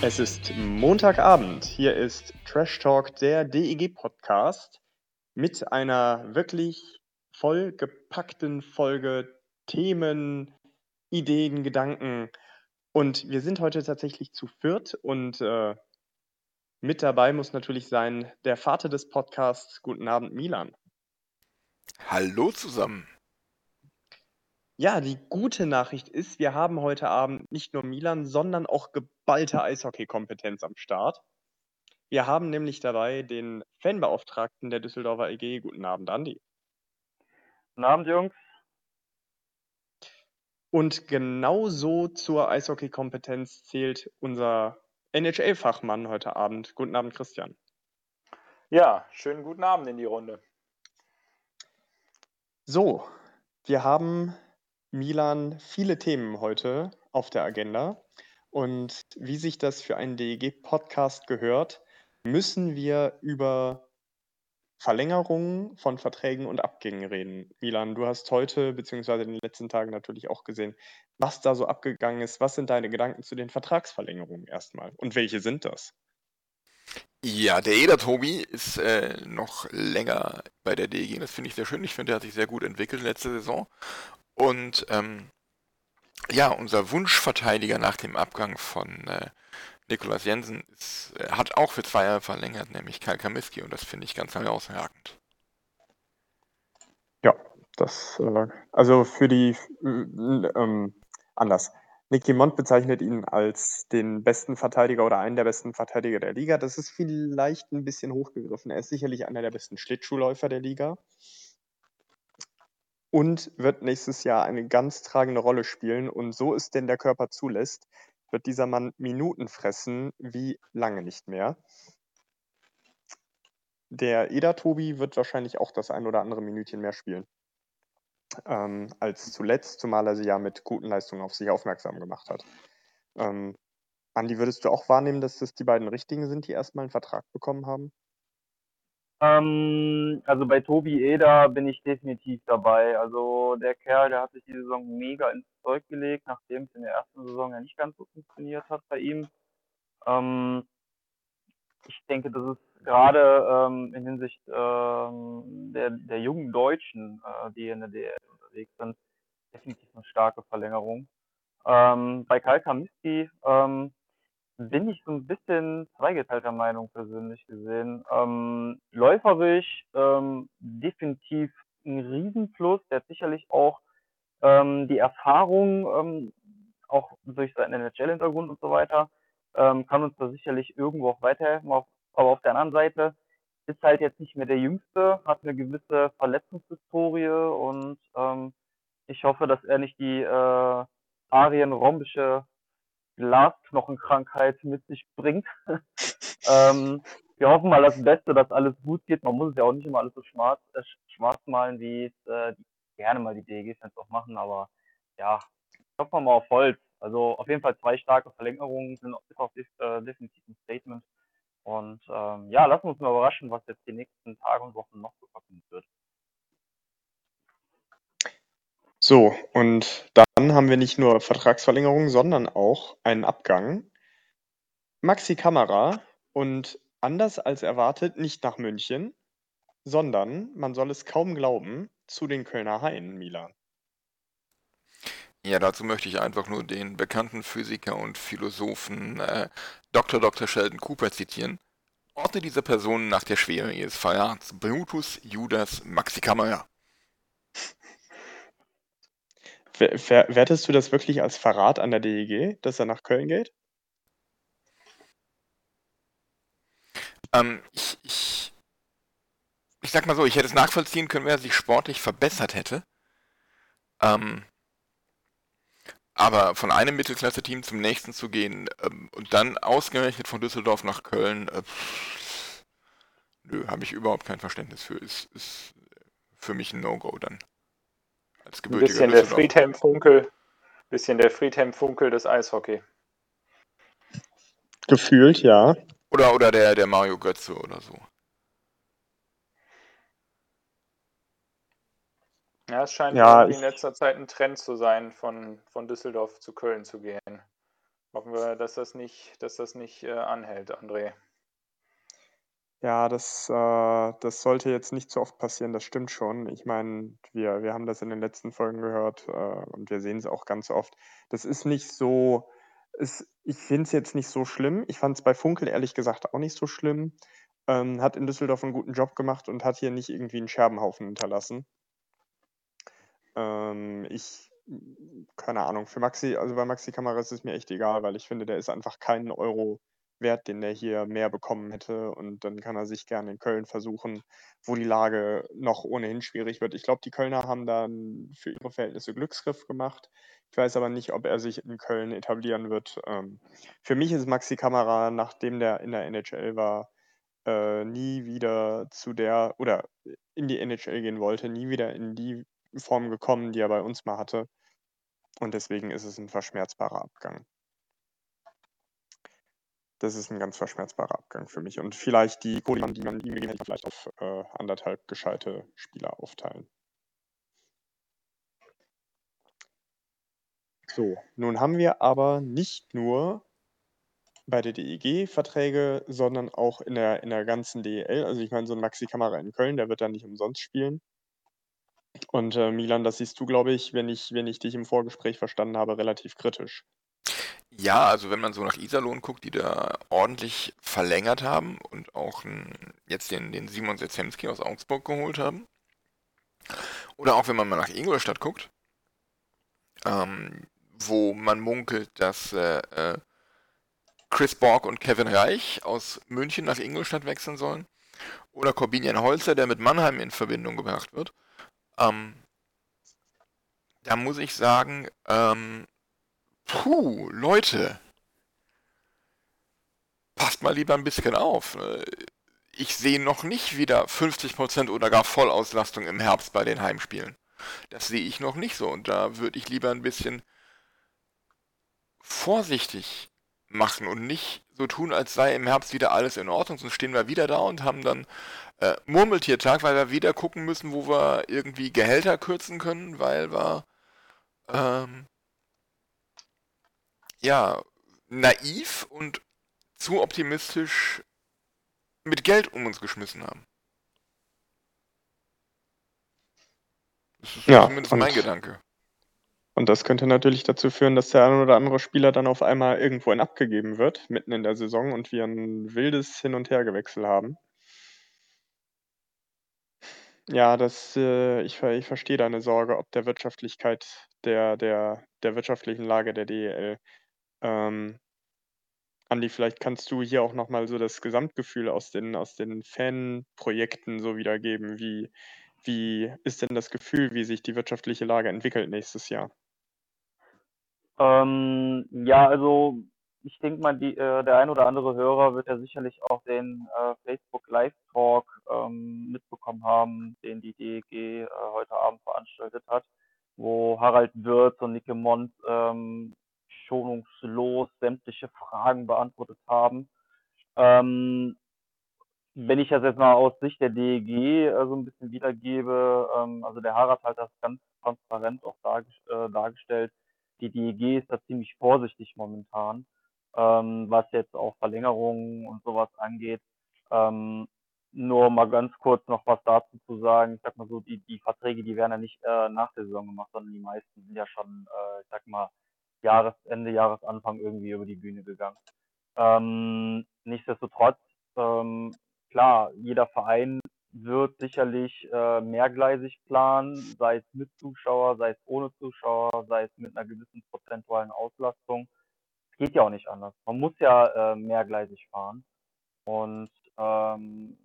Es ist Montagabend. Hier ist Trash Talk, der DEG-Podcast, mit einer wirklich vollgepackten Folge Themen, Ideen, Gedanken. Und wir sind heute tatsächlich zu viert und äh, mit dabei muss natürlich sein der Vater des Podcasts. Guten Abend, Milan. Hallo zusammen. Ja, die gute Nachricht ist, wir haben heute Abend nicht nur Milan, sondern auch geballte Eishockey-Kompetenz am Start. Wir haben nämlich dabei den Fanbeauftragten der Düsseldorfer EG. Guten Abend, Andi. Guten Abend, Jungs. Und genauso zur Eishockey-Kompetenz zählt unser NHL-Fachmann heute Abend. Guten Abend, Christian. Ja, schönen guten Abend in die Runde. So, wir haben Milan viele Themen heute auf der Agenda. Und wie sich das für einen DEG-Podcast gehört, müssen wir über Verlängerungen von Verträgen und Abgängen reden. Milan, du hast heute bzw. in den letzten Tagen natürlich auch gesehen, was da so abgegangen ist. Was sind deine Gedanken zu den Vertragsverlängerungen erstmal? Und welche sind das? Ja, der Eder Tobi ist äh, noch länger bei der DEG. Das finde ich sehr schön. Ich finde, er hat sich sehr gut entwickelt letzte Saison. Und ähm, ja, unser Wunschverteidiger nach dem Abgang von äh, Nikolaus Jensen ist, äh, hat auch für zwei Jahre verlängert, nämlich Karl Kamiski. Und das finde ich ganz herausragend. Ja, das, äh, also für die, äh, ähm, anders. Nick Dumont bezeichnet ihn als den besten Verteidiger oder einen der besten Verteidiger der Liga. Das ist vielleicht ein bisschen hochgegriffen. Er ist sicherlich einer der besten Schlittschuhläufer der Liga und wird nächstes Jahr eine ganz tragende Rolle spielen. Und so es denn der Körper zulässt, wird dieser Mann Minuten fressen wie lange nicht mehr. Der Eder Tobi wird wahrscheinlich auch das ein oder andere Minütchen mehr spielen ähm, als zuletzt, zumal er sie ja mit guten Leistungen auf sich aufmerksam gemacht hat. Ähm, Andi, würdest du auch wahrnehmen, dass das die beiden Richtigen sind, die erstmal einen Vertrag bekommen haben? Ähm, also bei Tobi Eder bin ich definitiv dabei. Also der Kerl, der hat sich die Saison mega ins Zeug gelegt, nachdem es in der ersten Saison ja nicht ganz so funktioniert hat bei ihm. Ähm, ich denke, das ist gerade ähm, in Hinsicht ähm, der, der jungen Deutschen, äh, die in der DL unterwegs sind, definitiv eine starke Verlängerung. Ähm, bei Kalka Miski ähm, bin ich so ein bisschen zweigeteilter Meinung persönlich gesehen. Ähm, läuferisch ähm, definitiv ein Riesenplus. Der hat sicherlich auch ähm, die Erfahrung, ähm, auch durch seinen NHL-Hintergrund und so weiter, ähm, kann uns da sicherlich irgendwo auch weiterhelfen. Aber auf der anderen Seite ist halt jetzt nicht mehr der Jüngste, hat eine gewisse Verletzungshistorie und ähm, ich hoffe, dass er nicht die äh, arienrhombische Glasknochenkrankheit mit sich bringt. ähm, wir hoffen mal das Beste, dass alles gut geht. Man muss es ja auch nicht immer alles so schwarz, äh, schwarz malen, wie es äh, gerne mal die DEG-Fans auch machen, aber ja, hoffen wir mal auf Holz. Also auf jeden Fall zwei starke Verlängerungen sind ist auch äh, definitiv ein Statement. Und ähm, ja, lassen wir uns mal überraschen, was jetzt die nächsten Tage und Wochen noch so passieren wird. So, und dann haben wir nicht nur Vertragsverlängerungen, sondern auch einen Abgang. Maxi Kamera und anders als erwartet nicht nach München, sondern, man soll es kaum glauben, zu den Kölner Haien, Milan. Ja, dazu möchte ich einfach nur den bekannten Physiker und Philosophen äh, Dr. Dr. Sheldon Cooper zitieren. Orte dieser Person nach der Schwere ihres Feierabends Brutus Judas Maxi Kamera. Wertest du das wirklich als Verrat an der DEG, dass er nach Köln geht? Ähm, ich, ich, ich sag mal so, ich hätte es nachvollziehen können, wenn er sich sportlich verbessert hätte. Ähm, aber von einem Mittelklasse-Team zum nächsten zu gehen ähm, und dann ausgerechnet von Düsseldorf nach Köln, äh, nö, habe ich überhaupt kein Verständnis für. Ist, ist für mich ein No-Go dann. Als Ein bisschen der Friedhelm-Funkel, bisschen der Friedhelm-Funkel des Eishockey. Gefühlt, ja. Oder, oder der, der Mario Götze oder so. Ja, es scheint ja, in letzter Zeit ein Trend zu sein, von, von Düsseldorf zu Köln zu gehen. Hoffen wir, dass das nicht, dass das nicht äh, anhält, André. Ja, das, äh, das sollte jetzt nicht so oft passieren, das stimmt schon. Ich meine, wir, wir haben das in den letzten Folgen gehört äh, und wir sehen es auch ganz oft. Das ist nicht so, ist, ich finde es jetzt nicht so schlimm. Ich fand es bei Funkel ehrlich gesagt auch nicht so schlimm. Ähm, hat in Düsseldorf einen guten Job gemacht und hat hier nicht irgendwie einen Scherbenhaufen hinterlassen. Ähm, ich, keine Ahnung, für Maxi, also bei Maxi Kamera ist es mir echt egal, weil ich finde, der ist einfach keinen Euro wert, den der hier mehr bekommen hätte. Und dann kann er sich gerne in Köln versuchen, wo die Lage noch ohnehin schwierig wird. Ich glaube, die Kölner haben dann für ihre Verhältnisse Glücksgriff gemacht. Ich weiß aber nicht, ob er sich in Köln etablieren wird. Ähm, für mich ist Maxi Kamera, nachdem der in der NHL war, äh, nie wieder zu der oder in die NHL gehen wollte, nie wieder in die Form gekommen, die er bei uns mal hatte. Und deswegen ist es ein verschmerzbarer Abgang. Das ist ein ganz verschmerzbarer Abgang für mich. Und vielleicht die Kohle, die man ihm gegeben hätte, vielleicht auf äh, anderthalb gescheite Spieler aufteilen. So, nun haben wir aber nicht nur bei der DEG Verträge, sondern auch in der, in der ganzen DEL. Also ich meine, so ein Maxi Kamera in Köln, der wird dann nicht umsonst spielen. Und äh, Milan, das siehst du, glaube ich, wenn ich, wenn ich dich im Vorgespräch verstanden habe, relativ kritisch. Ja, also wenn man so nach Iserlohn guckt, die da ordentlich verlängert haben und auch jetzt den, den Simon Setzemski aus Augsburg geholt haben. Oder auch wenn man mal nach Ingolstadt guckt, ähm, wo man munkelt, dass äh, äh, Chris Borg und Kevin Reich aus München nach Ingolstadt wechseln sollen. Oder Corbinian Holzer, der mit Mannheim in Verbindung gebracht wird. Ähm, da muss ich sagen, ähm, puh, Leute, passt mal lieber ein bisschen auf. Äh, ich sehe noch nicht wieder 50% oder gar Vollauslastung im Herbst bei den Heimspielen. Das sehe ich noch nicht so und da würde ich lieber ein bisschen vorsichtig machen und nicht so tun, als sei im Herbst wieder alles in Ordnung. Sonst stehen wir wieder da und haben dann äh, Murmeltiertag, weil wir wieder gucken müssen, wo wir irgendwie Gehälter kürzen können, weil wir ähm, ja naiv und zu optimistisch mit Geld um uns geschmissen haben. Das ist ja, zumindest mein Gedanke. Und das könnte natürlich dazu führen, dass der ein oder andere Spieler dann auf einmal irgendwohin abgegeben wird, mitten in der Saison und wir ein wildes Hin- und Hergewechsel haben. Ja, das, äh, ich, ich verstehe deine Sorge ob der Wirtschaftlichkeit der, der, der wirtschaftlichen Lage der DEL. Ähm, Andi, vielleicht kannst du hier auch nochmal so das Gesamtgefühl aus den, aus den Fanprojekten so wiedergeben. Wie, wie ist denn das Gefühl, wie sich die wirtschaftliche Lage entwickelt nächstes Jahr? Ähm, ja, also ich denke mal, die, äh, der ein oder andere Hörer wird ja sicherlich auch den äh, Facebook Live Talk ähm, mitbekommen haben, den die DEG äh, heute Abend veranstaltet hat, wo Harald Wirth und Nicke Mond ähm, schonungslos sämtliche Fragen beantwortet haben. Ähm, wenn ich das jetzt mal aus Sicht der DEG äh, so ein bisschen wiedergebe, ähm, also der Harald hat das ganz transparent auch dargest äh, dargestellt. Die DEG ist da ziemlich vorsichtig momentan ähm, was jetzt auch Verlängerungen und sowas angeht. Ähm, nur mal ganz kurz noch was dazu zu sagen. Ich sag mal so, die, die Verträge, die werden ja nicht äh, nach der Saison gemacht, sondern die meisten sind ja schon, äh, ich sag mal, Jahresende, Jahresanfang irgendwie über die Bühne gegangen. Ähm, nichtsdestotrotz, ähm, klar, jeder Verein wird sicherlich äh, mehrgleisig planen, sei es mit Zuschauer, sei es ohne Zuschauer, sei es mit einer gewissen prozentualen Auslastung geht ja auch nicht anders. Man muss ja äh, mehrgleisig fahren. Und ähm,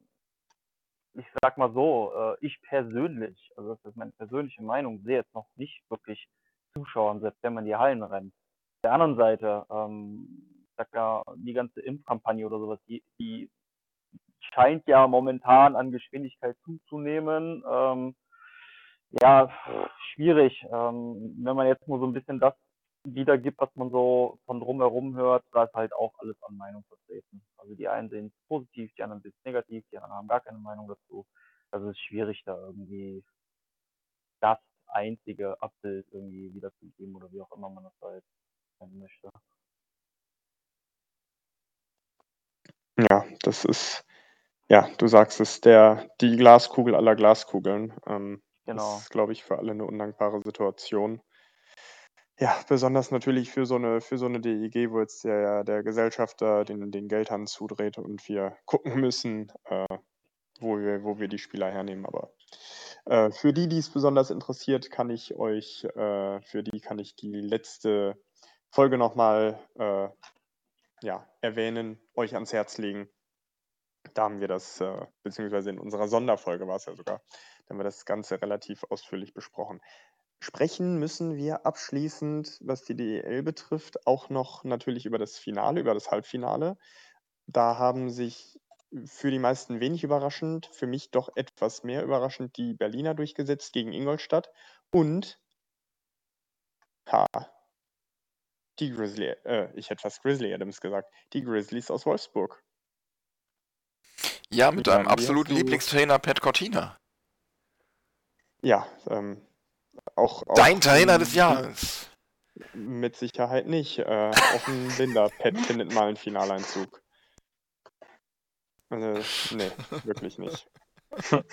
ich sag mal so, äh, ich persönlich, also das ist meine persönliche Meinung, sehe jetzt noch nicht wirklich Zuschauer, selbst wenn man die Hallen rennt. Auf der anderen Seite, ähm, sag ja, die ganze Impfkampagne oder sowas, die, die scheint ja momentan an Geschwindigkeit zuzunehmen. Ähm, ja, schwierig. Ähm, wenn man jetzt nur so ein bisschen das wiedergibt, was man so von drumherum hört, da ist halt auch alles an Meinung vertreten. Also die einen sehen es positiv, die anderen sehen es negativ, die anderen haben gar keine Meinung dazu. Also es ist schwierig, da irgendwie das einzige Abbild irgendwie wiederzugeben oder wie auch immer man das halt nennen möchte. Ja, das ist, ja, du sagst es, der, die Glaskugel aller Glaskugeln. Ähm, Genau. Das ist, glaube ich, für alle eine undankbare Situation. Ja, besonders natürlich für so eine, für so eine DEG, wo jetzt der, der Gesellschafter den, den Geldhahn zudreht und wir gucken müssen, äh, wo, wir, wo wir die Spieler hernehmen. Aber äh, für die, die es besonders interessiert, kann ich euch, äh, für die kann ich die letzte Folge nochmal äh, ja, erwähnen, euch ans Herz legen. Da haben wir das, äh, beziehungsweise in unserer Sonderfolge war es ja sogar, da haben wir das Ganze relativ ausführlich besprochen. Sprechen müssen wir abschließend, was die DEL betrifft, auch noch natürlich über das Finale, über das Halbfinale. Da haben sich für die meisten wenig überraschend, für mich doch etwas mehr überraschend die Berliner durchgesetzt gegen Ingolstadt und ha, die Grizzly, äh, ich hätte fast Grizzly Adams gesagt, die Grizzlies aus Wolfsburg. Ja, mit deinem absoluten Lieblingstrainer Pat Cortina. Ja, ähm, auch, auch Dein Trainer des Jahres. Mit Sicherheit nicht. Äh, auch ein blinder Pet findet mal einen Finaleinzug. Also, nee, wirklich nicht.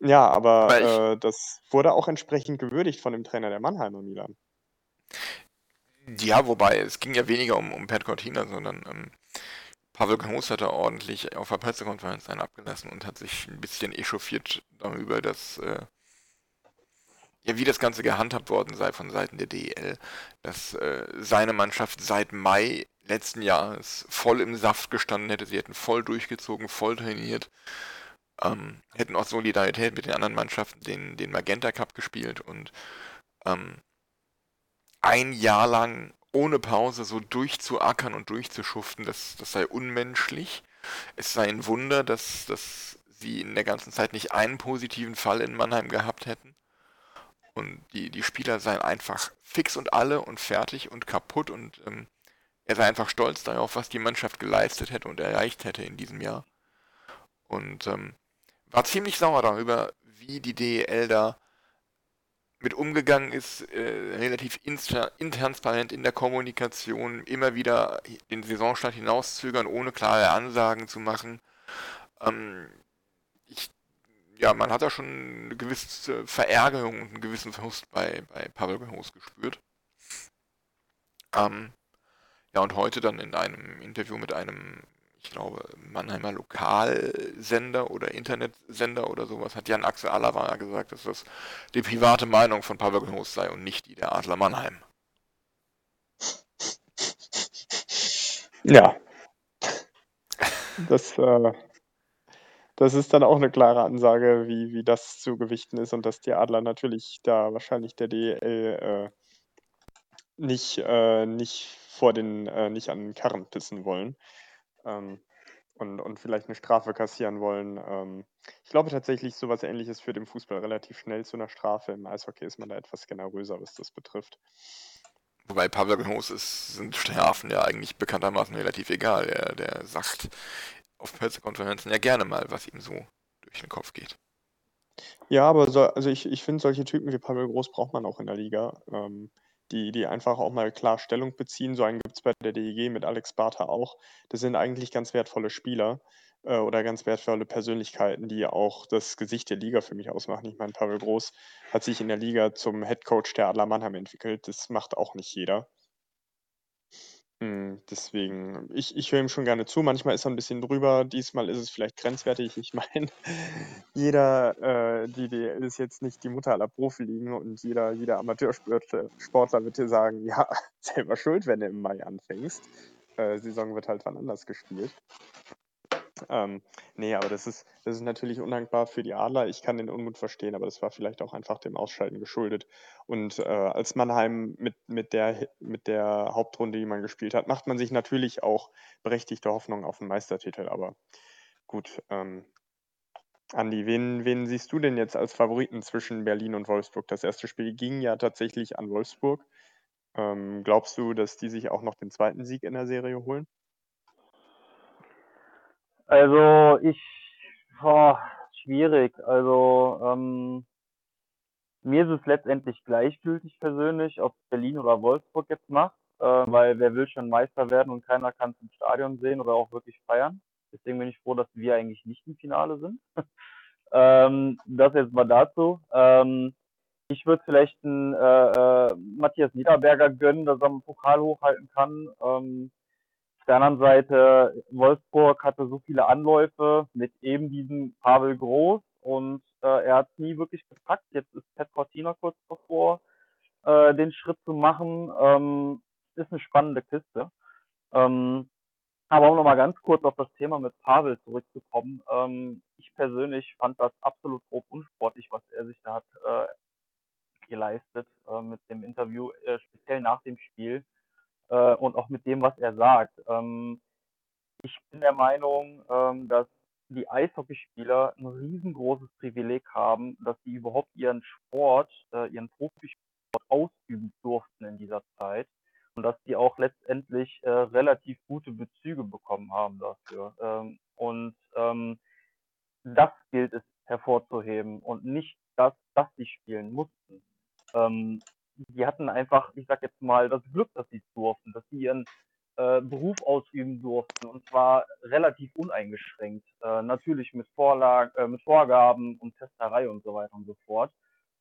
Ja, aber äh, das wurde auch entsprechend gewürdigt von dem Trainer der Mannheimer Milan. Ja, wobei, es ging ja weniger um, um Pat Cortina, sondern ähm, Pavel Groß hat da ordentlich auf der Pressekonferenz einen abgelassen und hat sich ein bisschen echauffiert darüber, dass äh, ja, wie das Ganze gehandhabt worden sei von Seiten der DEL, dass äh, seine Mannschaft seit Mai letzten Jahres voll im Saft gestanden hätte, sie hätten voll durchgezogen, voll trainiert, ähm, hätten auch Solidarität mit den anderen Mannschaften den, den Magenta Cup gespielt und ähm, ein Jahr lang ohne Pause so durchzuackern und durchzuschuften, das, das sei unmenschlich. Es sei ein Wunder, dass, dass sie in der ganzen Zeit nicht einen positiven Fall in Mannheim gehabt hätten. Und die, die Spieler seien einfach fix und alle und fertig und kaputt und ähm, er sei einfach stolz darauf, was die Mannschaft geleistet hätte und erreicht hätte in diesem Jahr. Und ähm, war ziemlich sauer darüber, wie die DEL da mit umgegangen ist, äh, relativ intransparent in der Kommunikation, immer wieder den Saisonstart hinauszögern, ohne klare Ansagen zu machen. Ähm, ich, ja, man hat da schon eine gewisse Verärgerung und einen gewissen Frust bei, bei Pavel Groß gespürt. Ähm, ja, und heute dann in einem Interview mit einem, ich glaube, Mannheimer Lokalsender oder Internetsender oder sowas, hat Jan Axel Alava gesagt, dass das die private Meinung von Pavel Groß sei und nicht die der Adler Mannheim. Ja. Das, äh, das ist dann auch eine klare Ansage, wie, wie das zu gewichten ist und dass die Adler natürlich da wahrscheinlich der DEL äh, nicht, äh, nicht vor den, äh, nicht an den Karren pissen wollen ähm, und, und vielleicht eine Strafe kassieren wollen. Ähm, ich glaube tatsächlich, sowas ähnliches führt im Fußball relativ schnell zu einer Strafe. Im Eishockey ist man da etwas generöser, was das betrifft. Wobei Pavel Groß ist, sind Strafen ja eigentlich bekanntermaßen relativ egal. Er, der sagt auf Pressekonferenzen ja gerne mal, was ihm so durch den Kopf geht. Ja, aber so, also ich, ich finde, solche Typen wie Pavel Groß braucht man auch in der Liga, ähm, die, die einfach auch mal klar Stellung beziehen. So einen gibt es bei der DEG mit Alex Bartha auch. Das sind eigentlich ganz wertvolle Spieler äh, oder ganz wertvolle Persönlichkeiten, die auch das Gesicht der Liga für mich ausmachen. Ich meine, Pavel Groß hat sich in der Liga zum Headcoach der Adler Mannheim entwickelt. Das macht auch nicht jeder. Hm, Deswegen, ich, ich höre ihm schon gerne zu. Manchmal ist er ein bisschen drüber. Diesmal ist es vielleicht grenzwertig. Ich meine, jeder, äh, die, die ist jetzt nicht die Mutter aller Profiligen und jeder, jeder Amateursportler Sportler wird dir sagen, ja, selber schuld, wenn du im Mai anfängst. Äh, Saison wird halt wann anders gespielt. Ähm, nee, aber das ist, das ist natürlich undankbar für die Adler. Ich kann den Unmut verstehen, aber das war vielleicht auch einfach dem Ausschalten geschuldet. Und äh, als Mannheim mit, mit, der, mit der Hauptrunde, die man gespielt hat, macht man sich natürlich auch berechtigte Hoffnung auf einen Meistertitel. Aber gut, ähm, Andi, wen, wen siehst du denn jetzt als Favoriten zwischen Berlin und Wolfsburg? Das erste Spiel ging ja tatsächlich an Wolfsburg. Ähm, glaubst du, dass die sich auch noch den zweiten Sieg in der Serie holen? Also ich, boah, schwierig. Also ähm, mir ist es letztendlich gleichgültig persönlich, ob Berlin oder Wolfsburg jetzt macht, äh, weil wer will schon Meister werden und keiner kann es im Stadion sehen oder auch wirklich feiern. Deswegen bin ich froh, dass wir eigentlich nicht im Finale sind. ähm, das jetzt mal dazu. Ähm, ich würde vielleicht einen äh, äh, Matthias Niederberger gönnen, dass er einen Pokal hochhalten kann. Ähm, auf der anderen Seite, Wolfsburg hatte so viele Anläufe mit eben diesem Pavel Groß und äh, er hat es nie wirklich gepackt. Jetzt ist Pet Cortina kurz davor, äh, den Schritt zu machen. Ähm, ist eine spannende Kiste. Ähm, aber um nochmal ganz kurz auf das Thema mit Pavel zurückzukommen. Ähm, ich persönlich fand das absolut grob unsportlich, was er sich da hat äh, geleistet äh, mit dem Interview, äh, speziell nach dem Spiel äh, und auch mit dem, was er sagt. Ähm, ich bin der Meinung, ähm, dass die Eishockeyspieler ein riesengroßes Privileg haben, dass sie überhaupt ihren Sport, äh, ihren Profisport ausüben durften in dieser Zeit und dass die auch letztendlich äh, relativ gute Bezüge bekommen haben dafür. Ähm, und ähm, das gilt es hervorzuheben und nicht das, dass sie spielen mussten. Ähm, die hatten einfach, ich sag jetzt mal, das Glück, dass sie es durften, dass sie ihren äh, Beruf ausüben durften und zwar relativ uneingeschränkt. Äh, natürlich mit Vorlagen, äh, mit Vorgaben und Testerei und so weiter und so fort.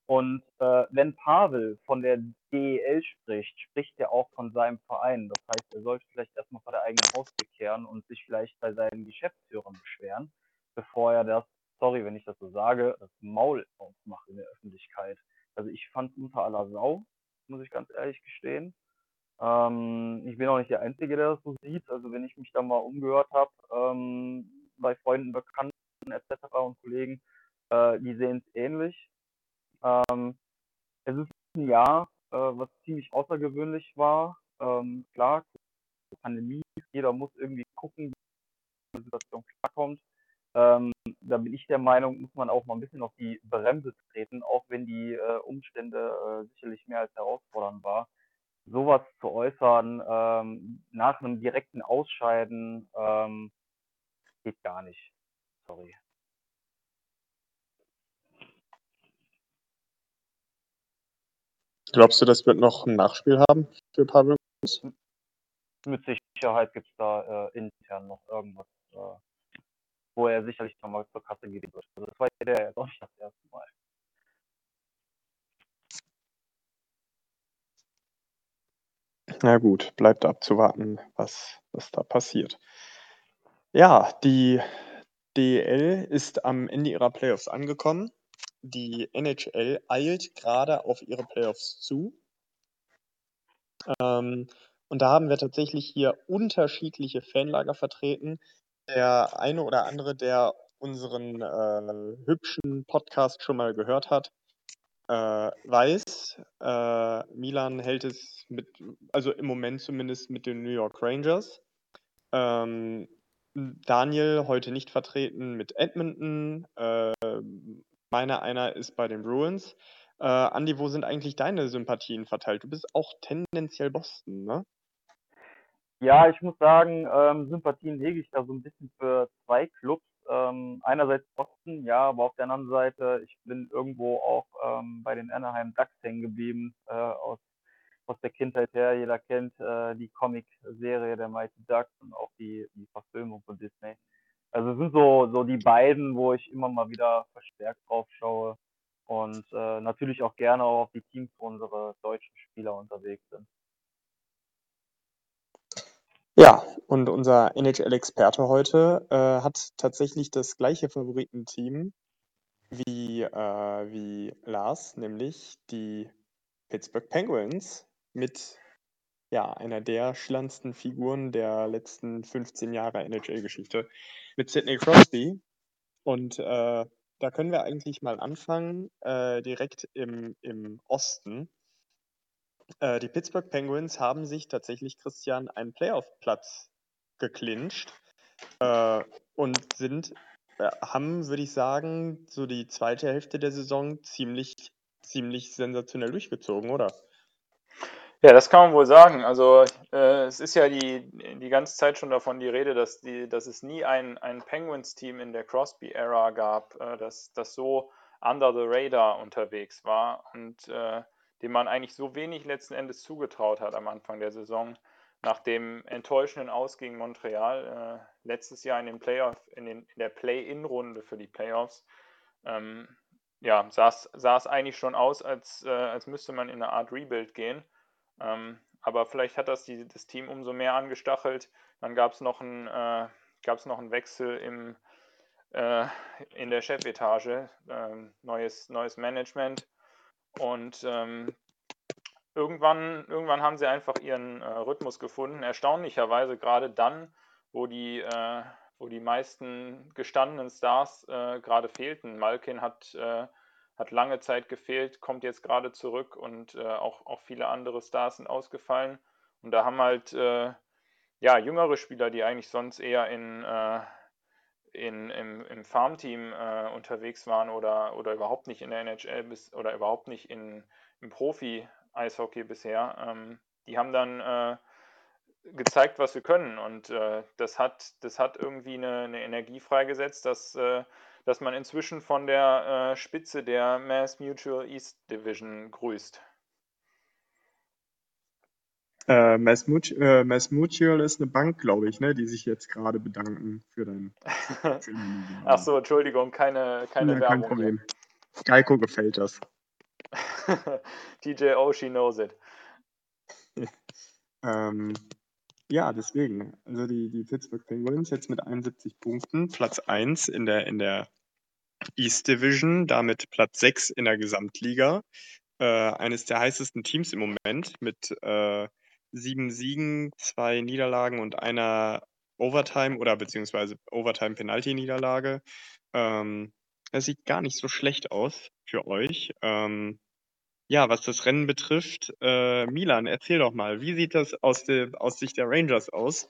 Und äh, wenn Pavel von der DEL spricht, spricht er auch von seinem Verein. Das heißt, er sollte vielleicht erstmal vor der eigenen Haustür kehren und sich vielleicht bei seinen Geschäftsführern beschweren, bevor er das, sorry, wenn ich das so sage, das Maul aufmacht in der Öffentlichkeit. Also ich fand es unter aller Sau, muss ich ganz ehrlich gestehen. Ähm, ich bin auch nicht der Einzige, der das so sieht. Also wenn ich mich da mal umgehört habe, ähm, bei Freunden, Bekannten etc. und Kollegen, äh, die sehen es ähnlich. Ähm, es ist ein Jahr, äh, was ziemlich außergewöhnlich war. Ähm, klar, Pandemie, jeder muss irgendwie gucken, wie die Situation klarkommt. Ähm, da bin ich der Meinung, muss man auch mal ein bisschen auf die Bremse treten, auch wenn die äh, Umstände äh, sicherlich mehr als herausfordernd war. Sowas zu äußern ähm, nach einem direkten Ausscheiden ähm, geht gar nicht. Sorry. Glaubst du, das wird noch ein Nachspiel haben für Pavel? Mit Sicherheit gibt es da äh, intern noch irgendwas, äh, wo er sicherlich nochmal zur Kasse gehen wird. Also das war ja jetzt auch nicht das erste Mal. Na gut, bleibt abzuwarten, was, was da passiert. Ja, die DL ist am Ende ihrer Playoffs angekommen die NHL eilt gerade auf ihre Playoffs zu. Ähm, und da haben wir tatsächlich hier unterschiedliche Fanlager vertreten. Der eine oder andere, der unseren äh, hübschen Podcast schon mal gehört hat, äh, weiß, äh, Milan hält es mit, also im Moment zumindest mit den New York Rangers. Ähm, Daniel heute nicht vertreten mit Edmonton, äh, meine einer ist bei den Bruins. Äh, Andi, wo sind eigentlich deine Sympathien verteilt? Du bist auch tendenziell Boston, ne? Ja, ich muss sagen, ähm, Sympathien hege ich da so ein bisschen für zwei Clubs. Ähm, einerseits Boston, ja, aber auf der anderen Seite, ich bin irgendwo auch ähm, bei den Anaheim Ducks hängen geblieben, äh, aus, aus der Kindheit her. Jeder kennt äh, die Comic-Serie der Mighty Ducks und auch die, die Verfilmung von Disney. Also es sind so, so die beiden, wo ich immer mal wieder verstärkt drauf schaue und äh, natürlich auch gerne auch auf die Teams, wo unsere deutschen Spieler unterwegs sind. Ja, und unser NHL-Experte heute äh, hat tatsächlich das gleiche Favoritenteam wie, äh, wie Lars, nämlich die Pittsburgh Penguins mit ja, einer der schillernsten Figuren der letzten 15 Jahre NHL-Geschichte mit Sidney Crosby. Und äh, da können wir eigentlich mal anfangen, äh, direkt im, im Osten. Äh, die Pittsburgh Penguins haben sich tatsächlich, Christian, einen Playoff-Platz geclincht äh, und sind, äh, haben, würde ich sagen, so die zweite Hälfte der Saison ziemlich, ziemlich sensationell durchgezogen, oder? Ja, das kann man wohl sagen. Also äh, es ist ja die, die ganze Zeit schon davon die Rede, dass, die, dass es nie ein, ein Penguins-Team in der Crosby-Ära gab, äh, das, das so under the radar unterwegs war und äh, dem man eigentlich so wenig letzten Endes zugetraut hat am Anfang der Saison. Nach dem enttäuschenden Aus gegen Montreal äh, letztes Jahr in den Playoff, in, den, in der Play-In-Runde für die Playoffs, ähm, ja, sah es eigentlich schon aus, als, äh, als müsste man in eine Art Rebuild gehen. Ähm, aber vielleicht hat das die, das Team umso mehr angestachelt. Dann gab es noch, äh, noch einen Wechsel im, äh, in der Chefetage, ähm, neues, neues Management. Und ähm, irgendwann, irgendwann haben sie einfach ihren äh, Rhythmus gefunden. Erstaunlicherweise gerade dann, wo die, äh, wo die meisten gestandenen Stars äh, gerade fehlten. Malkin hat äh, hat lange Zeit gefehlt, kommt jetzt gerade zurück und äh, auch, auch viele andere Stars sind ausgefallen. Und da haben halt äh, ja, jüngere Spieler, die eigentlich sonst eher in, in, im, im Farmteam äh, unterwegs waren oder, oder überhaupt nicht in der NHL bis, oder überhaupt nicht in, im Profi-Eishockey bisher, ähm, die haben dann äh, gezeigt, was wir können. Und äh, das, hat, das hat irgendwie eine, eine Energie freigesetzt, dass dass man inzwischen von der äh, Spitze der Mass Mutual East Division grüßt. Äh, Mass, Mut äh, Mass, Mutual ist eine Bank, glaube ich, ne, die sich jetzt gerade bedanken für dein. Ach so, Entschuldigung, keine, keine ja, Werbung. Kein Problem. Geico gefällt das. TJ oh, she knows it. ähm, ja, deswegen. Also die, die Pittsburgh Penguins jetzt mit 71 Punkten, Platz 1 in der, in der East Division, damit Platz 6 in der Gesamtliga. Äh, eines der heißesten Teams im Moment mit äh, sieben Siegen, zwei Niederlagen und einer Overtime oder beziehungsweise Overtime-Penalty-Niederlage. Ähm, das sieht gar nicht so schlecht aus für euch. Ähm, ja, was das Rennen betrifft, äh, Milan, erzähl doch mal, wie sieht das aus, de, aus Sicht der Rangers aus,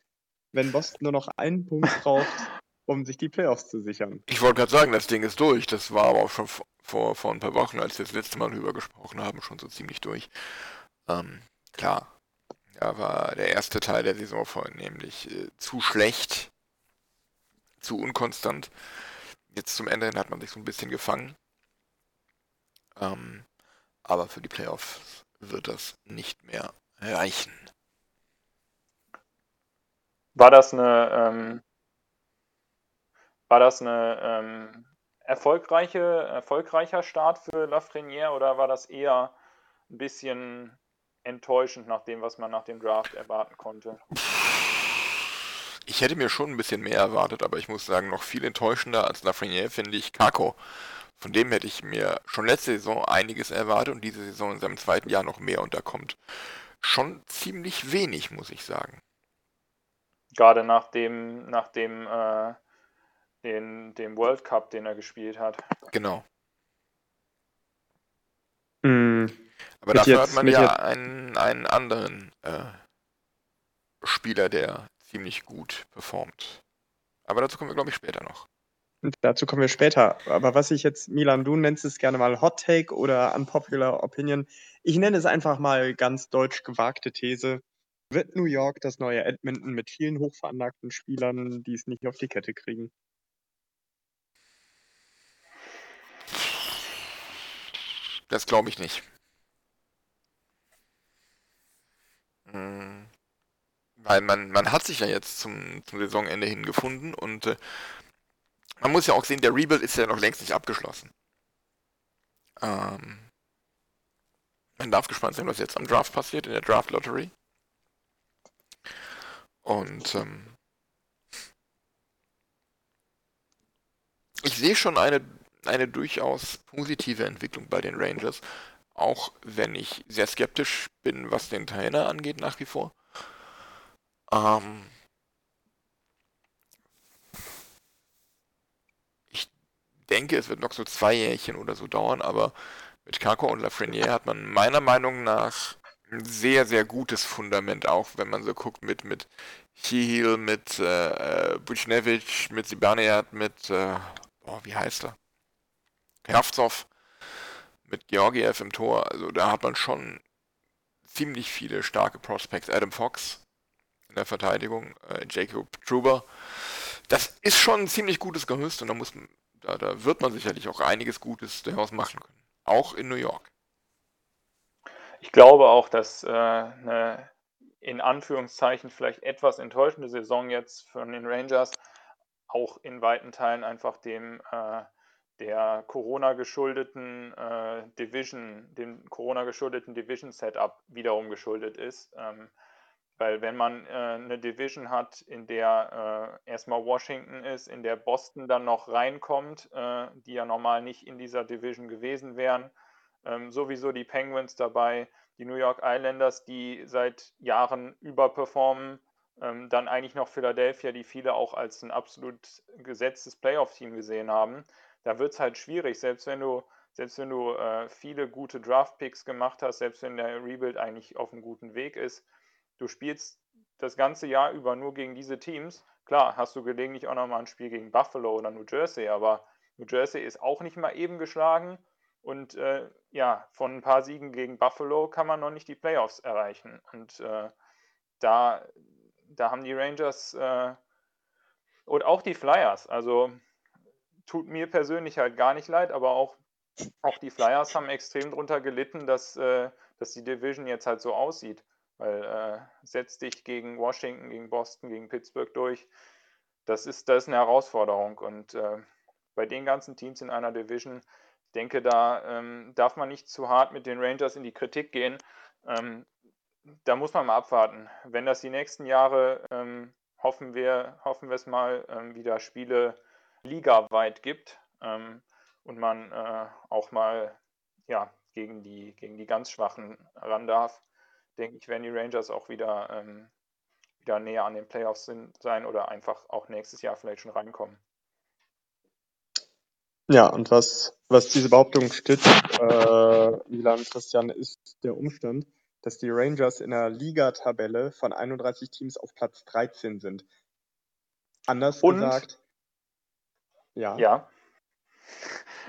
wenn Boston nur noch einen Punkt braucht, um sich die Playoffs zu sichern? Ich wollte gerade sagen, das Ding ist durch. Das war aber auch schon vor, vor ein paar Wochen, als wir das letzte Mal drüber gesprochen haben, schon so ziemlich durch. Ähm, klar, da war der erste Teil der Saison vornehmlich äh, zu schlecht, zu unkonstant. Jetzt zum Ende hin hat man sich so ein bisschen gefangen. Ähm, aber für die Playoffs wird das nicht mehr reichen. War das eine, ähm, war das eine ähm, erfolgreiche, erfolgreicher Start für Lafreniere oder war das eher ein bisschen enttäuschend nach dem, was man nach dem Draft erwarten konnte? Ich hätte mir schon ein bisschen mehr erwartet, aber ich muss sagen, noch viel enttäuschender als Lafreniere finde ich Kako. Von dem hätte ich mir schon letzte Saison einiges erwartet und diese Saison in seinem zweiten Jahr noch mehr und da kommt schon ziemlich wenig, muss ich sagen. Gerade nach dem, nach dem, äh, den, dem World Cup, den er gespielt hat. Genau. Mhm. Aber dafür jetzt, hat man ja einen, einen anderen äh, Spieler, der ziemlich gut performt. Aber dazu kommen wir, glaube ich, später noch. Dazu kommen wir später. Aber was ich jetzt, Milan, du nennst es gerne mal Hot Take oder Unpopular Opinion. Ich nenne es einfach mal ganz deutsch gewagte These. Wird New York das neue Edmonton mit vielen hochveranlagten Spielern, die es nicht auf die Kette kriegen? Das glaube ich nicht. Hm. Weil man, man hat sich ja jetzt zum, zum Saisonende hingefunden und äh, man muss ja auch sehen, der Rebuild ist ja noch längst nicht abgeschlossen. Ähm, man darf gespannt sein, was jetzt am Draft passiert, in der Draft Lottery. Und ähm, ich sehe schon eine, eine durchaus positive Entwicklung bei den Rangers. Auch wenn ich sehr skeptisch bin, was den Trainer angeht nach wie vor. Ähm, ich denke, es wird noch so zwei Jährchen oder so dauern, aber mit Kako und Lafreniere hat man meiner Meinung nach ein sehr, sehr gutes Fundament, auch wenn man so guckt mit, mit Hihil, mit äh, Buchnevich, mit Sibaniat, mit, äh, oh, wie heißt er? Kravtsov, mit Georgiev im Tor. Also da hat man schon ziemlich viele starke Prospects. Adam Fox in der Verteidigung, äh, Jacob Truber. Das ist schon ein ziemlich gutes Gerüst und da muss da, da wird man sicherlich auch einiges Gutes daraus machen können. Auch in New York. Ich glaube auch, dass äh, eine in Anführungszeichen vielleicht etwas enttäuschende Saison jetzt von den Rangers auch in weiten Teilen einfach dem äh, der Corona geschuldeten äh, Division, dem Corona geschuldeten Division Setup wiederum geschuldet ist. Ähm, weil wenn man äh, eine Division hat, in der äh, erstmal Washington ist, in der Boston dann noch reinkommt, äh, die ja normal nicht in dieser Division gewesen wären, ähm, sowieso die Penguins dabei, die New York Islanders, die seit Jahren überperformen, ähm, dann eigentlich noch Philadelphia, die viele auch als ein absolut gesetztes Playoff-Team gesehen haben. Da wird es halt schwierig, selbst wenn du, selbst wenn du äh, viele gute Draft-Picks gemacht hast, selbst wenn der Rebuild eigentlich auf einem guten Weg ist, du spielst das ganze Jahr über nur gegen diese Teams. Klar, hast du gelegentlich auch nochmal ein Spiel gegen Buffalo oder New Jersey, aber New Jersey ist auch nicht mal eben geschlagen und äh, ja, von ein paar Siegen gegen Buffalo kann man noch nicht die Playoffs erreichen. Und äh, da, da haben die Rangers äh, und auch die Flyers, also tut mir persönlich halt gar nicht leid, aber auch, auch die Flyers haben extrem darunter gelitten, dass, äh, dass die Division jetzt halt so aussieht. Weil äh, setz dich gegen Washington, gegen Boston, gegen Pittsburgh durch. Das ist, das ist eine Herausforderung. Und äh, bei den ganzen Teams in einer Division denke, da ähm, darf man nicht zu hart mit den Rangers in die Kritik gehen. Ähm, da muss man mal abwarten. Wenn das die nächsten Jahre, ähm, hoffen wir, hoffen wir es mal, ähm, wieder Spiele ligaweit gibt ähm, und man äh, auch mal ja, gegen, die, gegen die ganz Schwachen ran darf, denke ich, werden die Rangers auch wieder, ähm, wieder näher an den Playoffs sind, sein oder einfach auch nächstes Jahr vielleicht schon reinkommen. Ja, und was, was diese Behauptung stützt, äh, Milan Christian, ist der Umstand, dass die Rangers in der Ligatabelle von 31 Teams auf Platz 13 sind. Anders und, gesagt. Ja. Ja.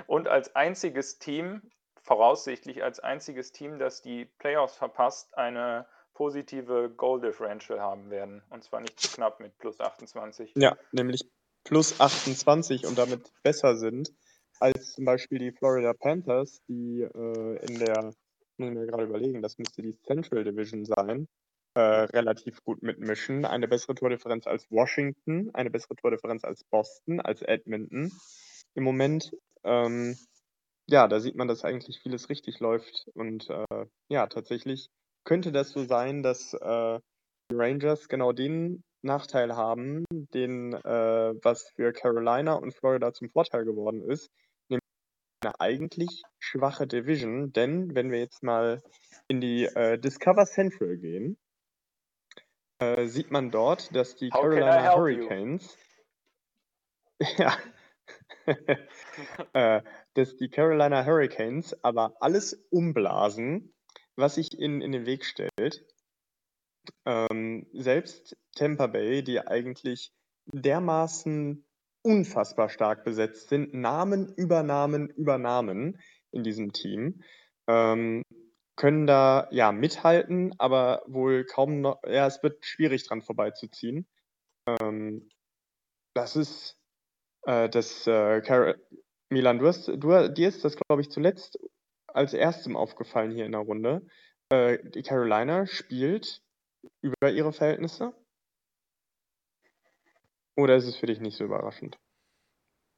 Und als einziges Team, voraussichtlich als einziges Team, das die Playoffs verpasst, eine positive Goal Differential haben werden. Und zwar nicht zu knapp mit plus 28. Ja, nämlich plus 28 und damit besser sind als zum Beispiel die Florida Panthers, die äh, in der, muss ich mir gerade überlegen, das müsste die Central Division sein, äh, relativ gut mitmischen. Eine bessere Tordifferenz als Washington, eine bessere Tordifferenz als Boston, als Edmonton. Im Moment, ähm, ja, da sieht man, dass eigentlich vieles richtig läuft. Und äh, ja, tatsächlich könnte das so sein, dass äh, die Rangers genau den Nachteil haben, den, äh, was für Carolina und Florida zum Vorteil geworden ist, nämlich eine eigentlich schwache Division, denn wenn wir jetzt mal in die äh, Discover Central gehen, äh, sieht man dort, dass die How Carolina Hurricanes ja, äh, dass die Carolina Hurricanes aber alles umblasen, was sich ihnen in den Weg stellt. Ähm, selbst Tampa Bay, die eigentlich dermaßen unfassbar stark besetzt sind, Namen über Namen über Namen in diesem Team, ähm, können da ja mithalten, aber wohl kaum noch, ja, es wird schwierig dran vorbeizuziehen. Ähm, das ist äh, das äh, Car Milan, du hast, du, dir ist das, glaube ich, zuletzt als erstem aufgefallen hier in der Runde. Äh, die Carolina spielt über ihre Verhältnisse? Oder ist es für dich nicht so überraschend?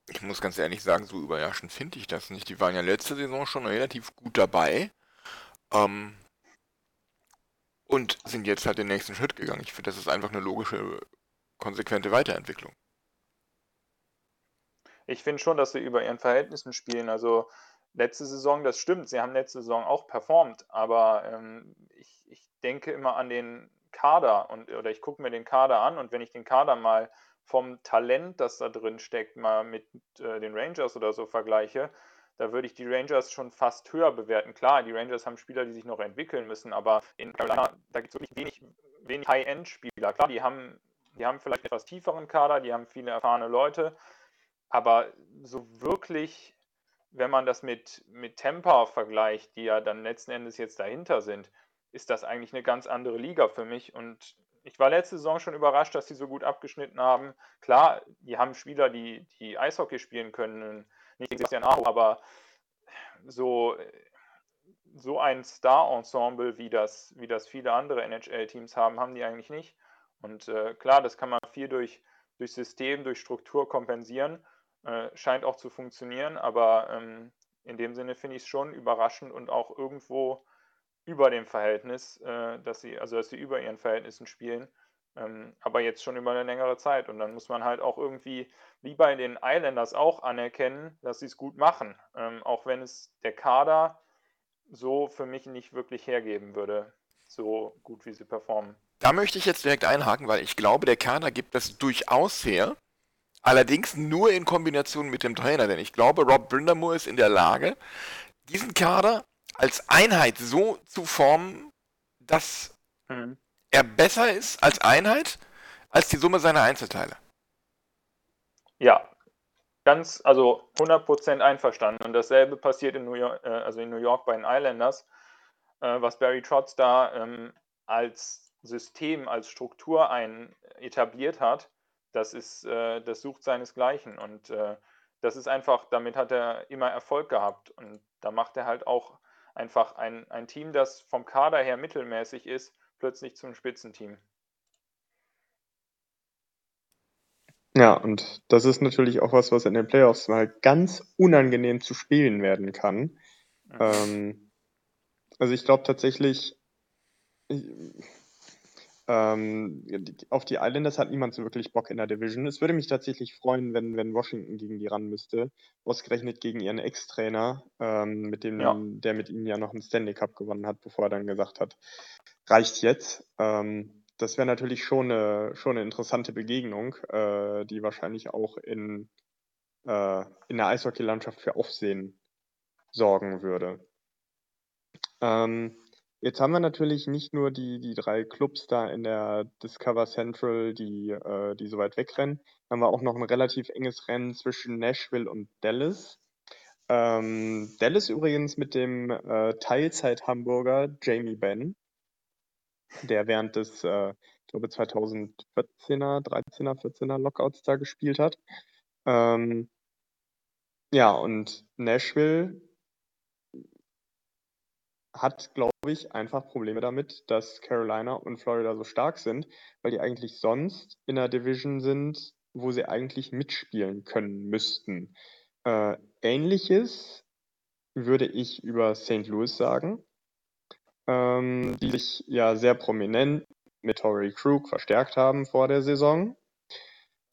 Ich muss ganz ehrlich sagen, so überraschend finde ich das nicht. Die waren ja letzte Saison schon relativ gut dabei. Ähm, und sind jetzt halt den nächsten Schritt gegangen. Ich finde, das ist einfach eine logische, konsequente Weiterentwicklung. Ich finde schon, dass sie über ihren Verhältnissen spielen. Also letzte Saison, das stimmt, sie haben letzte Saison auch performt, aber ähm, ich, ich denke immer an den Kader und oder ich gucke mir den Kader an und wenn ich den Kader mal vom Talent, das da drin steckt, mal mit äh, den Rangers oder so vergleiche, da würde ich die Rangers schon fast höher bewerten. Klar, die Rangers haben Spieler, die sich noch entwickeln müssen, aber in Carolina, da gibt es wirklich wenig, wenig High-End-Spieler. Klar, die haben, die haben vielleicht etwas tieferen Kader, die haben viele erfahrene Leute, aber so wirklich, wenn man das mit, mit Tampa vergleicht, die ja dann letzten Endes jetzt dahinter sind, ist das eigentlich eine ganz andere Liga für mich. Und ich war letzte Saison schon überrascht, dass sie so gut abgeschnitten haben. Klar, die haben Spieler, die, die Eishockey spielen können, nicht Sebastian Aho, aber so, so ein Star-Ensemble, wie das, wie das viele andere NHL-Teams haben, haben die eigentlich nicht. Und äh, klar, das kann man viel durch, durch System, durch Struktur kompensieren. Äh, scheint auch zu funktionieren, aber ähm, in dem Sinne finde ich es schon überraschend und auch irgendwo über dem Verhältnis, äh, dass sie, also dass sie über ihren Verhältnissen spielen, ähm, aber jetzt schon über eine längere Zeit. Und dann muss man halt auch irgendwie, wie bei den Islanders auch anerkennen, dass sie es gut machen, ähm, auch wenn es der Kader so für mich nicht wirklich hergeben würde, so gut wie sie performen. Da möchte ich jetzt direkt einhaken, weil ich glaube, der Kader gibt das durchaus her. Allerdings nur in Kombination mit dem Trainer, denn ich glaube, Rob Brindamore ist in der Lage, diesen Kader als Einheit so zu formen, dass mhm. Er besser ist als Einheit als die Summe seiner Einzelteile. Ja, ganz, also 100% einverstanden. Und dasselbe passiert in New York, äh, also in New York bei den Islanders, äh, was Barry Trotz da ähm, als System, als Struktur ein etabliert hat. Das ist, äh, das sucht seinesgleichen. Und äh, das ist einfach, damit hat er immer Erfolg gehabt. Und da macht er halt auch einfach ein, ein Team, das vom Kader her mittelmäßig ist, plötzlich zum Spitzenteam. Ja, und das ist natürlich auch was, was in den Playoffs mal ganz unangenehm zu spielen werden kann. Mhm. Ähm, also ich glaube tatsächlich, ähm, auf die Islanders hat niemand so wirklich Bock in der Division. Es würde mich tatsächlich freuen, wenn, wenn Washington gegen die ran müsste. Ausgerechnet gegen ihren Ex-Trainer, ähm, mit dem, ja. der mit ihnen ja noch einen Stanley Cup gewonnen hat, bevor er dann gesagt hat, reicht jetzt. Ähm, das wäre natürlich schon eine, schon eine interessante Begegnung, äh, die wahrscheinlich auch in, äh, in der Eishockey-Landschaft für Aufsehen sorgen würde. Ähm, Jetzt haben wir natürlich nicht nur die, die drei Clubs da in der Discover Central, die, äh, die so weit wegrennen. Haben wir auch noch ein relativ enges Rennen zwischen Nashville und Dallas. Ähm, Dallas übrigens mit dem äh, Teilzeit-Hamburger Jamie Benn, der während des, äh, ich glaube, 2014er, 13er, 14er Lockouts da gespielt hat. Ähm, ja, und Nashville hat, glaube ich, einfach Probleme damit, dass Carolina und Florida so stark sind, weil die eigentlich sonst in einer Division sind, wo sie eigentlich mitspielen können müssten. Äh, Ähnliches würde ich über St. Louis sagen, ähm, die sich ja sehr prominent mit Tory Krug verstärkt haben vor der Saison.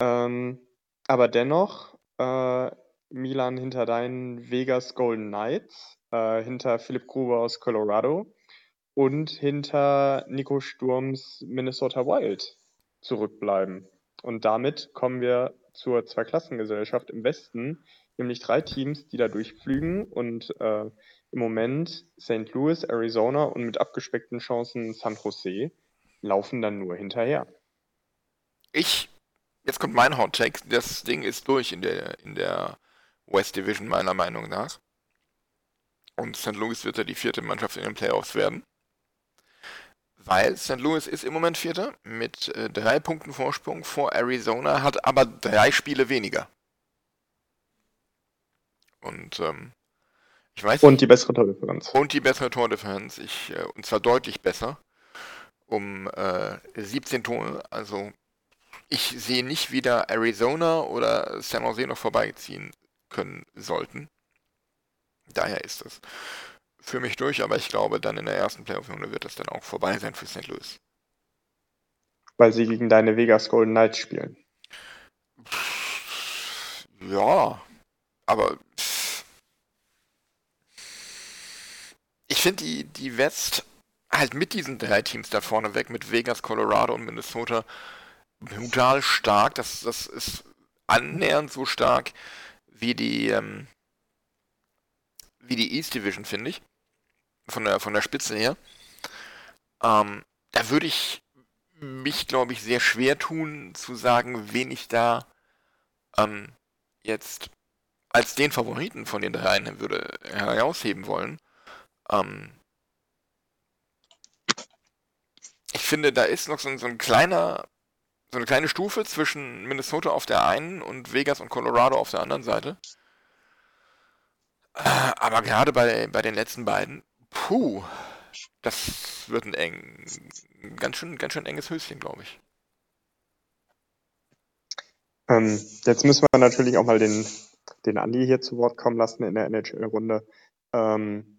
Ähm, aber dennoch äh, Milan hinter deinen Vegas Golden Knights äh, hinter Philipp Gruber aus Colorado und hinter Nico Sturms Minnesota Wild zurückbleiben. Und damit kommen wir zur Zweiklassengesellschaft im Westen, nämlich drei Teams, die da durchflügen und äh, im Moment St. Louis, Arizona und mit abgespeckten Chancen San Jose laufen dann nur hinterher. Ich, jetzt kommt mein Hot Take, das Ding ist durch in der, in der West Division meiner Meinung nach. Und St. Louis wird ja die vierte Mannschaft in den Playoffs werden. Weil St. Louis ist im Moment Vierter mit äh, drei Punkten Vorsprung vor Arizona, hat aber drei Spiele weniger. Und ähm, ich weiß Und die bessere Tordifferenz. Und die bessere Tordifferenz. Ich, äh, und zwar deutlich besser. Um äh, 17 Tore. Also ich sehe nicht, wie da Arizona oder San Jose noch vorbeiziehen können sollten. Daher ist es für mich durch, aber ich glaube, dann in der ersten Playoff-Runde wird das dann auch vorbei sein für St. Louis. Weil sie gegen deine Vegas Golden Knights spielen. Ja, aber finde die, die West halt mit diesen drei Teams da vorne weg, mit Vegas, Colorado und Minnesota, brutal stark. Das, das ist annähernd so stark wie die, ähm, wie die East Division, finde ich. Von der, von der Spitze her. Ähm, da würde ich mich, glaube ich, sehr schwer tun, zu sagen, wen ich da ähm, jetzt als den Favoriten von den dreien würde herausheben wollen. Ähm, ich finde, da ist noch so ein, so ein kleiner, so eine kleine Stufe zwischen Minnesota auf der einen und Vegas und Colorado auf der anderen Seite. Äh, aber gerade bei, bei den letzten beiden, puh, das wird ein eng, ganz schön, ganz schön enges Höschen, glaube ich. Ähm, jetzt müssen wir natürlich auch mal den, den Andi hier zu Wort kommen lassen in der NHL-Runde. Ähm,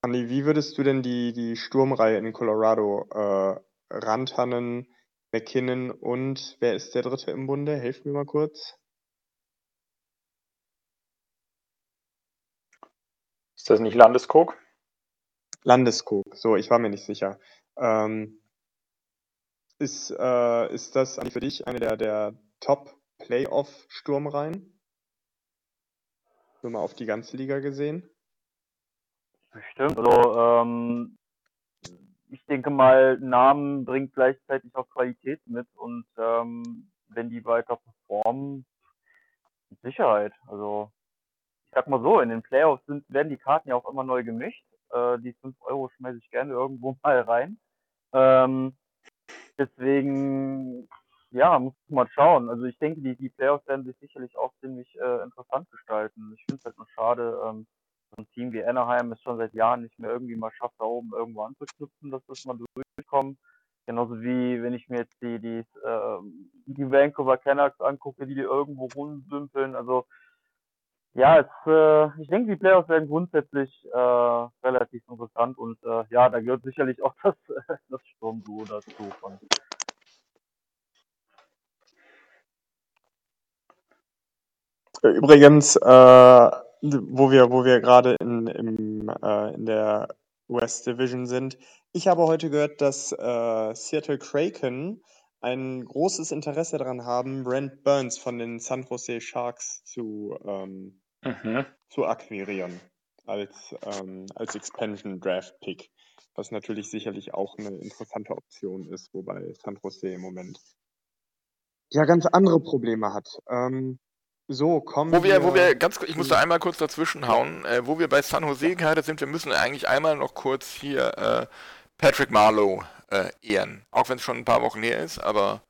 Andi, wie würdest du denn die, die Sturmreihe in Colorado äh, Rantanen, McKinnon und wer ist der dritte im Bunde? Helf mir mal kurz. Ist das nicht Landeskog? Landeskog, so, ich war mir nicht sicher. Ähm, ist, äh, ist das eigentlich für dich eine der, der Top-Playoff-Sturmreihen? Nur mal auf die ganze Liga gesehen. Bestimmt. Also, ähm, ich denke mal, Namen bringt gleichzeitig auch Qualität mit und ähm, wenn die weiter performen, mit Sicherheit. Also, ich sag mal so, in den Playoffs sind, werden die Karten ja auch immer neu gemischt. Äh, die 5 Euro schmeiße ich gerne irgendwo mal rein. Ähm, deswegen, ja, muss man schauen. Also ich denke, die, die Playoffs werden sich sicherlich auch ziemlich äh, interessant gestalten. Ich finde es halt nur schade, ähm, so ein Team wie Anaheim es schon seit Jahren nicht mehr irgendwie mal schafft, da oben irgendwo anzuknüpfen, dass das mal durchkommt. Genauso wie wenn ich mir jetzt die, die, äh, die Vancouver Canucks angucke, die, die irgendwo rumdümpeln. Also ja, es, äh, ich denke, die Playoffs werden grundsätzlich äh, relativ interessant und äh, ja, da gehört sicherlich auch das, das Sturmduo dazu. Von. Übrigens, äh, wo wir, wo wir gerade in, im, äh, in der West Division sind, ich habe heute gehört, dass äh, Seattle Kraken ein großes Interesse daran haben, Brent Burns von den San Jose Sharks zu, ähm, Mhm. zu akquirieren als, ähm, als Expansion Draft Pick, was natürlich sicherlich auch eine interessante Option ist, wobei San Jose im Moment ja ganz andere Probleme hat. Ähm, so, kommen Wo wir, wo wir wir ganz, ich muss da einmal kurz dazwischen hauen, äh, wo wir bei San Jose gerade sind, wir müssen eigentlich einmal noch kurz hier äh, Patrick Marlowe äh, ehren. Auch wenn es schon ein paar Wochen her ist, aber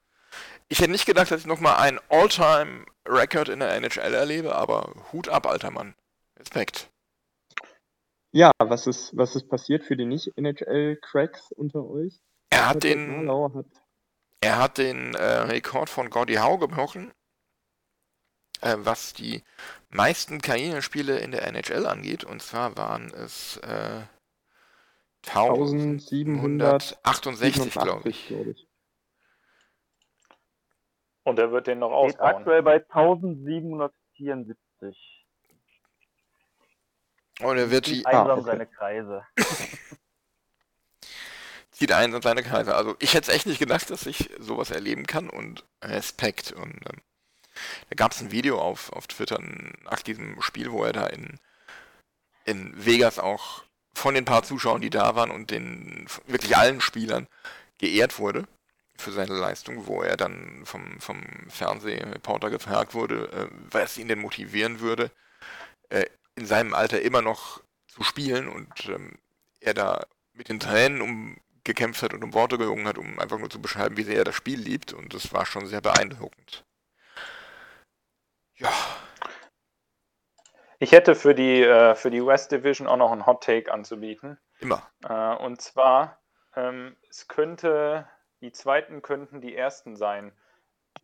ich hätte nicht gedacht, dass ich nochmal ein All-Time-Record in der NHL erlebe, aber Hut ab, alter Mann. Respekt. Ja, was ist, was ist passiert für die Nicht-NHL-Cracks unter euch? Er hat Patrick den, hat er hat den äh, Rekord von Gordie Howe gebrochen, äh, was die meisten Karrierespiele in der NHL angeht. Und zwar waren es äh, 1768, glaube ich. Und er wird den noch ausbauen. aktuell bei 1774. Und er wird die, Zieht einsam Ah, okay. seine Kreise. zieht ein in seine Kreise. Also ich hätte es echt nicht gedacht, dass ich sowas erleben kann und Respekt. Und ähm, da gab es ein Video auf, auf Twitter nach diesem Spiel, wo er da in, in Vegas auch von den paar Zuschauern, die da waren und den wirklich allen Spielern geehrt wurde für seine Leistung, wo er dann vom, vom Fernsehreporter gefragt wurde, äh, was ihn denn motivieren würde, äh, in seinem Alter immer noch zu spielen und ähm, er da mit den Tränen um gekämpft hat und um Worte gerungen hat, um einfach nur zu beschreiben, wie sehr er das Spiel liebt und das war schon sehr beeindruckend. Ja, Ich hätte für die, äh, für die West Division auch noch einen Hot Take anzubieten. immer. Äh, und zwar, ähm, es könnte, die zweiten könnten die ersten sein.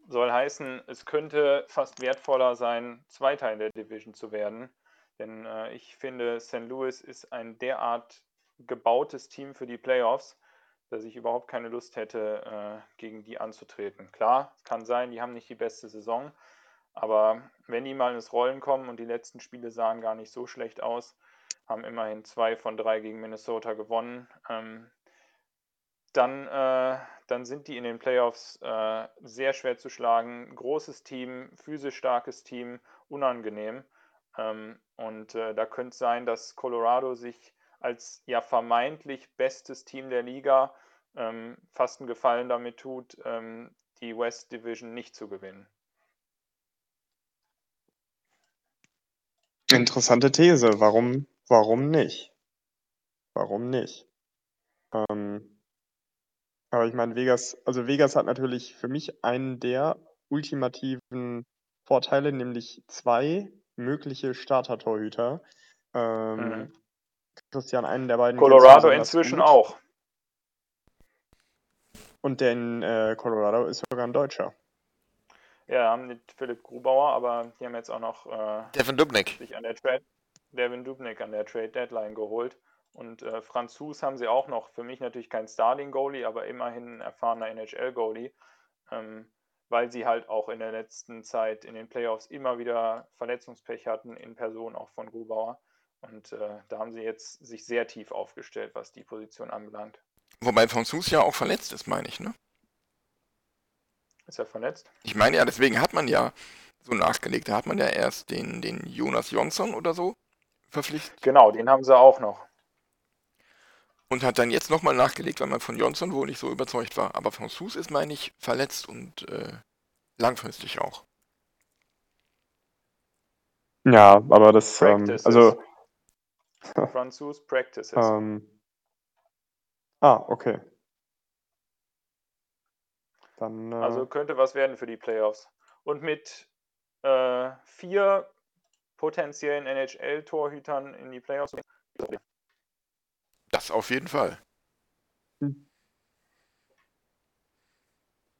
Soll heißen, es könnte fast wertvoller sein, Zweiter in der Division zu werden. Denn äh, ich finde, St. Louis ist ein derart gebautes Team für die Playoffs, dass ich überhaupt keine Lust hätte, äh, gegen die anzutreten. Klar, es kann sein, die haben nicht die beste Saison, aber wenn die mal ins Rollen kommen und die letzten Spiele sahen gar nicht so schlecht aus, haben immerhin zwei von drei gegen Minnesota gewonnen. Ähm, dann, äh, dann sind die in den Playoffs äh, sehr schwer zu schlagen. Großes Team, physisch starkes Team, unangenehm. Ähm, und äh, da könnte es sein, dass Colorado sich als ja vermeintlich bestes Team der Liga ähm, fast einen Gefallen damit tut, ähm, die West Division nicht zu gewinnen. Interessante These. Warum, warum nicht? Warum nicht? Ähm, aber ich meine, Vegas, also Vegas hat natürlich für mich einen der ultimativen Vorteile, nämlich zwei mögliche Starter-Torhüter. Ähm, Mhm. Christian, einen der beiden. Colorado inzwischen gut. auch. Und der in äh, Colorado ist sogar ein Deutscher. Ja, haben mit Philipp Grubauer, aber die haben jetzt auch noch äh, Devin Dubnik. sich an der Trade, Devin Dubnik an der Trade Deadline geholt. Und äh, Franzus haben sie auch noch. Für mich natürlich kein Starting-Goalie, aber immerhin ein erfahrener NHL-Goalie, ähm, weil sie halt auch in der letzten Zeit in den Playoffs immer wieder Verletzungspech hatten, in Person auch von Grubauer. Und äh, da haben sie jetzt sich sehr tief aufgestellt, was die Position anbelangt. Wobei Franzus ja auch verletzt ist, meine ich, ne? Ist er verletzt? Ich meine ja, deswegen hat man ja so nachgelegt. Da hat man ja erst den, den Jonas Jonsson oder so verpflichtet Genau, den haben sie auch noch. und hat dann jetzt nochmal nachgelegt, weil man von Jonsson wohl nicht so überzeugt war. Aber Franzus ist, meine ich, verletzt und äh, langfristig auch. Ja, aber das, ähm, also, Franzus Practices. ähm, ah, okay. Dann, äh, Also könnte was werden für die Playoffs. Und mit äh, vier potenziellen NHL-Torhütern in die Playoffs. Das auf jeden Fall.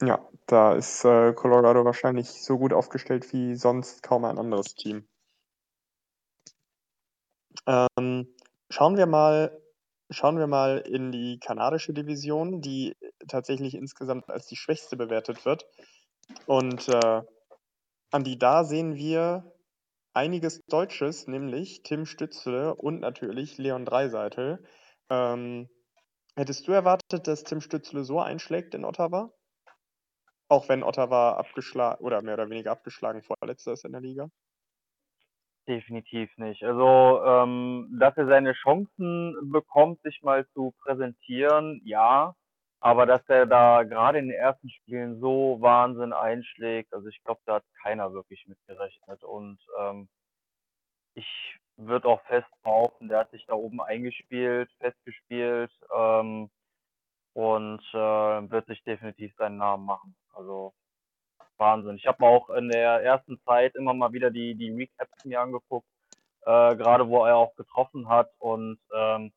ja, da ist äh, Colorado wahrscheinlich so gut aufgestellt wie sonst kaum ein anderes Team. Ähm, schauen wir mal, schauen wir mal in die kanadische Division, die tatsächlich insgesamt als die schwächste bewertet wird. Und äh, Andi, da sehen wir einiges Deutsches, nämlich Tim Stützle und natürlich Leon Dreiseitel. Ähm, hättest du erwartet, dass Tim Stützle so einschlägt in Ottawa? Auch wenn Ottawa abgeschlagen oder mehr oder weniger abgeschlagen vorletzter ist in der Liga? Definitiv nicht. Also, ähm, dass er seine Chancen bekommt, sich mal zu präsentieren, ja. Aber dass er da gerade in den ersten Spielen so Wahnsinn einschlägt, also ich glaube, da hat keiner wirklich mit gerechnet. Und ähm, ich würde auch fest behaupten, der hat sich da oben eingespielt, festgespielt ähm, und äh, wird sich definitiv seinen Namen machen. Also Wahnsinn. Ich habe mir auch in der ersten Zeit immer mal wieder die, die Recaps mir angeguckt, äh, gerade wo er auch getroffen hat und ähm,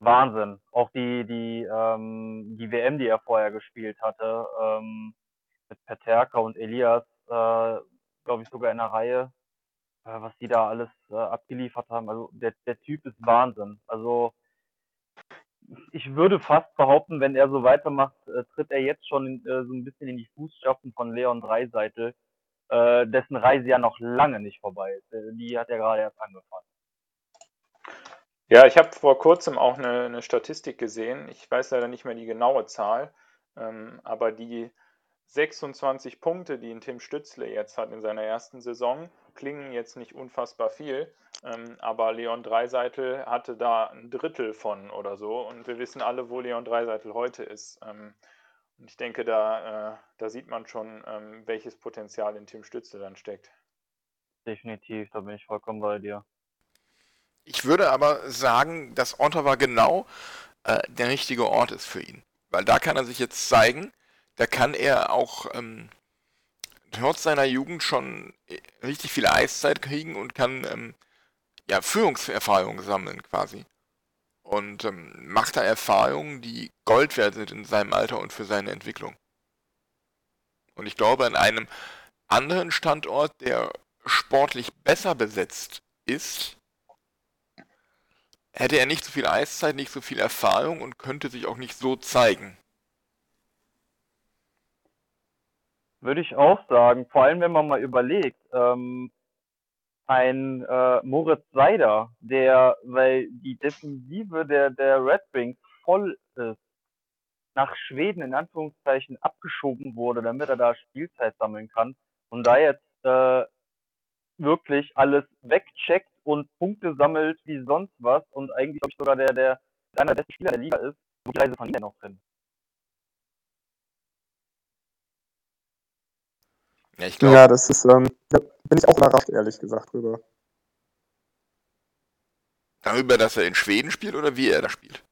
Wahnsinn. Auch die, die, ähm, die WM, die er vorher gespielt hatte, ähm, mit Peterka und Elias, äh, glaube ich sogar in der Reihe, äh, was die da alles äh, abgeliefert haben. Also der, der Typ ist Wahnsinn. Also ich würde fast behaupten, wenn er so weitermacht, äh, tritt er jetzt schon äh, so ein bisschen in die Fußstapfen von Leon Dreiseitel, äh, dessen Reise ja noch lange nicht vorbei ist. Äh, die hat ja gerade erst angefangen. Ja, ich habe vor kurzem auch eine, eine Statistik gesehen. Ich weiß leider nicht mehr die genaue Zahl, ähm, aber die 26 Punkte, die ein Tim Stützle jetzt hat in seiner ersten Saison, klingen jetzt nicht unfassbar viel. Ähm, aber Leon Dreiseitel hatte da ein Drittel von oder so. Und wir wissen alle, wo Leon Dreiseitel heute ist. Ähm, und ich denke, da, äh, da sieht man schon, ähm, welches Potenzial in Tim Stützle dann steckt. Definitiv, da bin ich vollkommen bei dir. Ich würde aber sagen, dass Ottawa genau äh, der richtige Ort ist für ihn. Weil da kann er sich jetzt zeigen, da kann er auch ähm, trotz seiner Jugend schon äh, richtig viel Eiszeit kriegen und kann ähm, ja, Führungserfahrung sammeln quasi. Und ähm, macht da Erfahrungen, die Gold wert sind in seinem Alter und für seine Entwicklung. Und ich glaube, an einem anderen Standort, der sportlich besser besetzt ist, hätte er nicht so viel Eiszeit, nicht so viel Erfahrung und könnte sich auch nicht so zeigen. Würde ich auch sagen, vor allem wenn man mal überlegt, ähm, ein äh, Moritz Seider, der, weil die Defensive der, der Red Wings voll ist, nach Schweden in Anführungszeichen abgeschoben wurde, damit er da Spielzeit sammeln kann und da jetzt äh, wirklich alles wegcheckt und Punkte sammelt wie sonst was und eigentlich glaube ich sogar der, der einer der besten Spieler der Liga ist, wo die Reise von ihm noch drin. Ja, ich glaube, Ja, das ist, ähm, da bin ich auch überrascht, ehrlich gesagt, drüber. darüber, dass er in Schweden spielt oder wie er da spielt.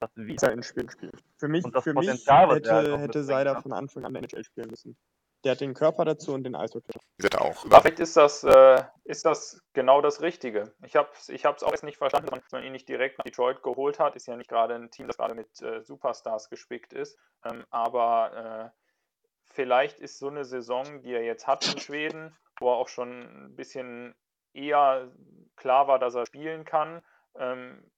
Das wie. Dass er in Spielen spielt. Für mich, für mich Potenzial, er halt hätte, hätte Seider ne? von Anfang an NHL spielen müssen. Der hat den Körper dazu und den Eishockey. Gesagt, auch. Vielleicht ist das, äh, ist das genau das Richtige. Ich habe es ich hab's auch jetzt nicht verstanden, dass man ihn nicht direkt nach Detroit geholt hat. Ist ja nicht gerade ein Team, das gerade mit äh, Superstars gespickt ist. Ähm, aber äh, vielleicht ist so eine Saison, die er jetzt hat in Schweden, wo er auch schon ein bisschen eher klar war, dass er spielen kann. Ähm,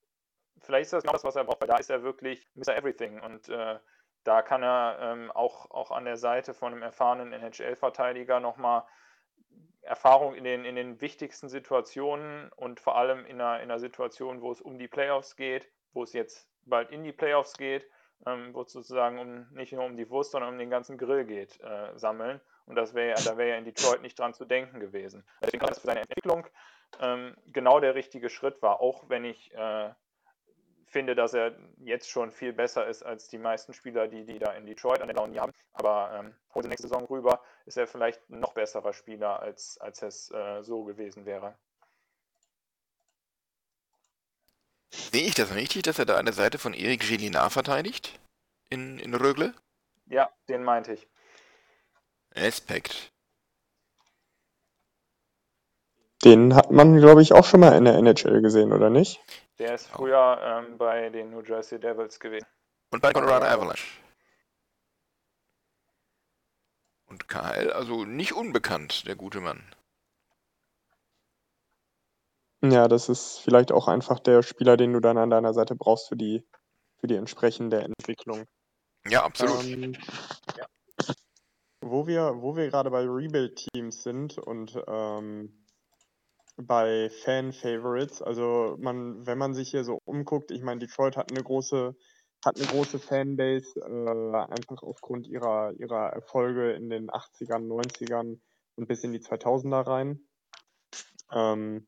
vielleicht ist das genau das, was er braucht, weil da ist er wirklich Mr. Everything und äh, da kann er ähm, auch, auch an der Seite von einem erfahrenen NHL-Verteidiger nochmal Erfahrung in den, in den wichtigsten Situationen und vor allem in einer, in einer Situation, wo es um die Playoffs geht, wo es jetzt bald in die Playoffs geht, ähm, wo es sozusagen um, nicht nur um die Wurst, sondern um den ganzen Grill geht, äh, sammeln. Und das wäre da wäre ja in Detroit nicht dran zu denken gewesen. Deswegen dass für seine Entwicklung ähm, genau der richtige Schritt war, auch wenn ich äh, finde, dass er jetzt schon viel besser ist als die meisten Spieler, die, die da in Detroit an der Laune haben. Aber ähm, holen sie nächste Saison rüber, ist er vielleicht ein noch besserer Spieler, als, als es äh, so gewesen wäre. Sehe ich das richtig, dass er da an der Seite von Erik Gelina verteidigt? In, in Rögle? Ja, den meinte ich. Respekt. Den hat man, glaube ich, auch schon mal in der NHL gesehen, oder nicht? Der ist früher ähm, bei den New Jersey Devils gewesen. Und bei Colorado Avalanche. Und KL, also nicht unbekannt, der gute Mann. Ja, das ist vielleicht auch einfach der Spieler, den du dann an deiner Seite brauchst für die, für die entsprechende Entwicklung. Ja, absolut. Ähm, wo wir, wo wir gerade bei Rebuild-Teams sind und ähm, bei Fan-Favorites, also man, wenn man sich hier so umguckt, ich meine, Detroit hat eine große, hat eine große Fanbase, äh, einfach aufgrund ihrer, ihrer Erfolge in den 80ern, 90ern und bis in die 2000er rein. Ähm,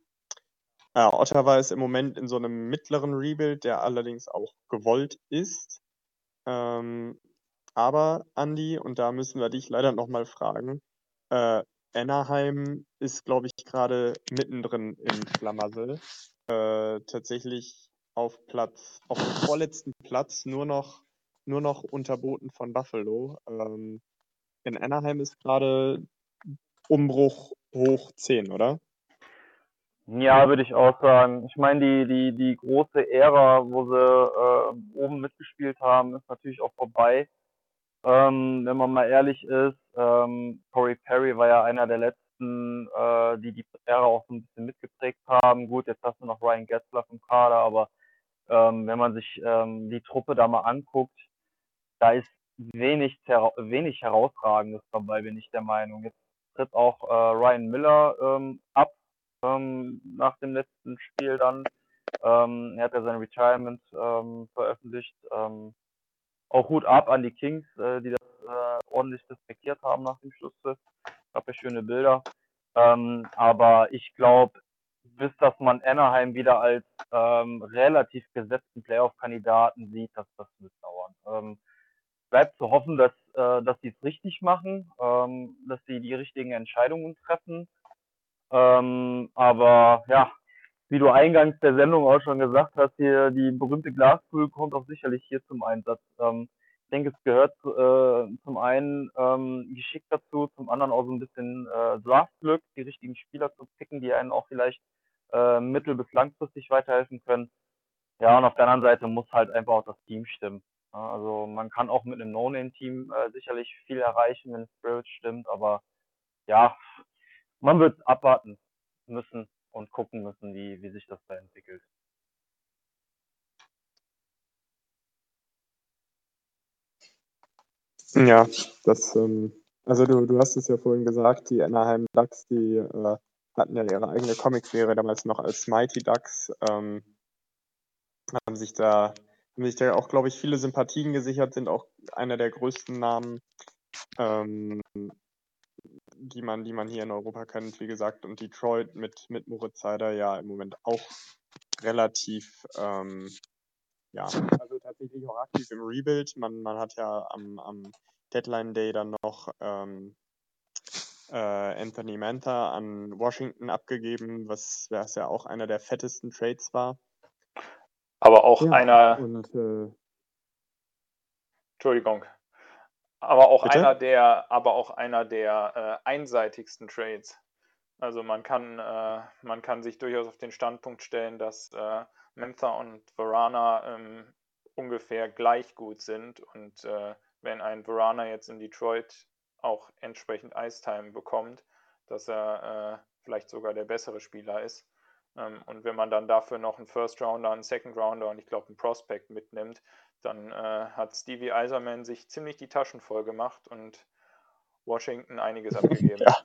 ja, Ottawa ist im Moment in so einem mittleren Rebuild, der allerdings auch gewollt ist. Ähm, aber Andy, und da müssen wir dich leider nochmal fragen, äh, Anaheim ist, glaube ich, gerade mittendrin im Schlamassel. Äh, tatsächlich auf Platz, auf dem vorletzten Platz, nur noch, nur noch unterboten von Buffalo. Ähm, in Anaheim ist gerade Umbruch hoch 10, oder? Ja, würde ich auch sagen. Ich meine, die, die, die große Ära, wo sie äh, oben mitgespielt haben, ist natürlich auch vorbei. Ähm, wenn man mal ehrlich ist, ähm, Corey Perry war ja einer der letzten, äh, die die Ära auch so ein bisschen mitgeprägt haben. Gut, jetzt hast du noch Ryan Getzlaff im Kader, aber ähm, wenn man sich ähm, die Truppe da mal anguckt, da ist wenig, wenig Herausragendes dabei, bin ich der Meinung. Jetzt tritt auch äh, Ryan Miller ähm, ab ähm, nach dem letzten Spiel dann. Ähm, er hat ja sein Retirement ähm, veröffentlicht. Ähm, auch Hut ab an die Kings, äh, die das äh, ordentlich respektiert haben nach dem Schlusspfiff. Gab ja schöne Bilder. Ähm, aber ich glaube, bis dass man Anaheim wieder als relativ gesetzten Playoff-Kandidaten sieht, dass das wird dauern. Bleibt zu hoffen, dass, äh, dass sie es richtig machen, ähm, dass sie die richtigen Entscheidungen treffen. Ähm, aber ja, wie du eingangs der Sendung auch schon gesagt hast, hier die berühmte Glaskugel kommt auch sicherlich hier zum Einsatz. Ähm, ich denke, es gehört äh, zum einen ähm, Geschick dazu, zum anderen auch so ein bisschen äh, Draftglück, die richtigen Spieler zu picken, die einen auch vielleicht äh, mittel- bis langfristig weiterhelfen können. Ja, und auf der anderen Seite muss halt einfach auch das Team stimmen. Also man kann auch mit einem No-Name-Team äh, sicherlich viel erreichen, wenn Spirit stimmt, aber ja, man wird abwarten müssen und gucken müssen, wie, wie sich das da entwickelt. Ja, das, ähm, also du, du hast es ja vorhin gesagt, die Anaheim Ducks, die äh, hatten ja ihre eigene Comic-Serie damals noch als Mighty Ducks. Ähm, haben sich da haben sich da auch, glaube ich, viele Sympathien gesichert, sind auch einer der größten Namen, ähm, die man, die man hier in Europa kennt, wie gesagt, und Detroit mit, mit Moritz Seider ja im Moment auch relativ, ähm, ja, also tatsächlich auch aktiv im Rebuild. Man, man hat ja am, am Deadline Day dann noch ähm, äh, Anthony Mantha an Washington abgegeben, was, was ja auch einer der fettesten Trades war. Aber auch Ja, einer, und äh, Entschuldigung, aber auch Bitte? einer der, aber auch einer der äh, einseitigsten Trades. Also man kann, äh, man kann sich durchaus auf den Standpunkt stellen, dass äh, Mentha und Varana ähm, ungefähr gleich gut sind und äh, wenn ein Varana jetzt in Detroit auch entsprechend Ice-Time bekommt, dass er äh, vielleicht sogar der bessere Spieler ist. Ähm, und wenn man dann dafür noch einen First Rounder, einen Second Rounder und ich glaube einen Prospect mitnimmt, dann äh, hat Stevie Eiserman sich ziemlich die Taschen voll gemacht und Washington einiges abgegeben. Ja.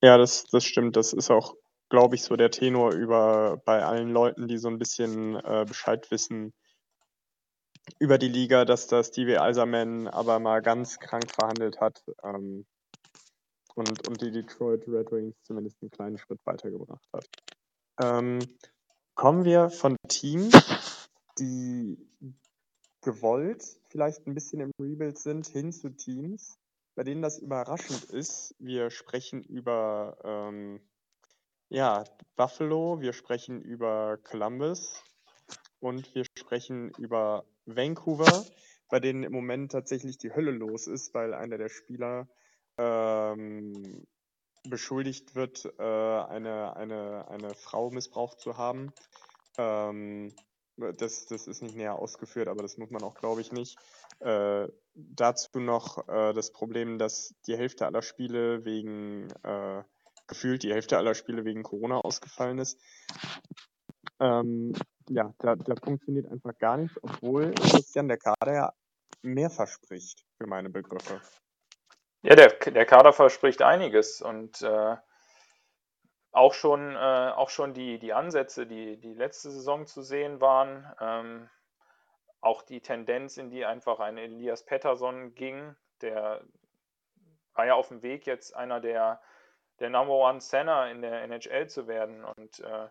Ja, das, das stimmt. Das ist auch, glaube ich, so der Tenor über bei allen Leuten, die so ein bisschen äh, Bescheid wissen über die Liga, dass da Stevie Eiserman aber mal ganz krank verhandelt hat ähm, und, und die Detroit Red Wings zumindest einen kleinen Schritt weitergebracht hat. Ähm, kommen wir von Teams, die gewollt vielleicht ein bisschen im Rebuild sind, hin zu Teams, bei denen das überraschend ist. Wir sprechen über ähm, ja, Buffalo, wir sprechen über Columbus und wir sprechen über Vancouver, bei denen im Moment tatsächlich die Hölle los ist, weil einer der Spieler ähm, beschuldigt wird, äh, eine, eine, eine Frau missbraucht zu haben. Ähm, das, das ist nicht näher ausgeführt, aber das muss man auch, glaube ich, nicht. Äh, dazu noch äh, das Problem, dass die Hälfte aller Spiele wegen, äh, gefühlt die Hälfte aller Spiele wegen Corona ausgefallen ist. Ähm, ja, da, da funktioniert einfach gar nichts, obwohl Christian der Kader ja mehr verspricht für meine Begriffe. Ja, der, der Kader verspricht einiges und äh, auch schon, äh, auch schon die, die Ansätze, die, die letzte Saison zu sehen waren, ähm, auch die Tendenz, in die einfach ein Elias Pettersson ging, der war ja auf dem Weg, jetzt einer der, der Number One Center in der NHL zu werden und äh,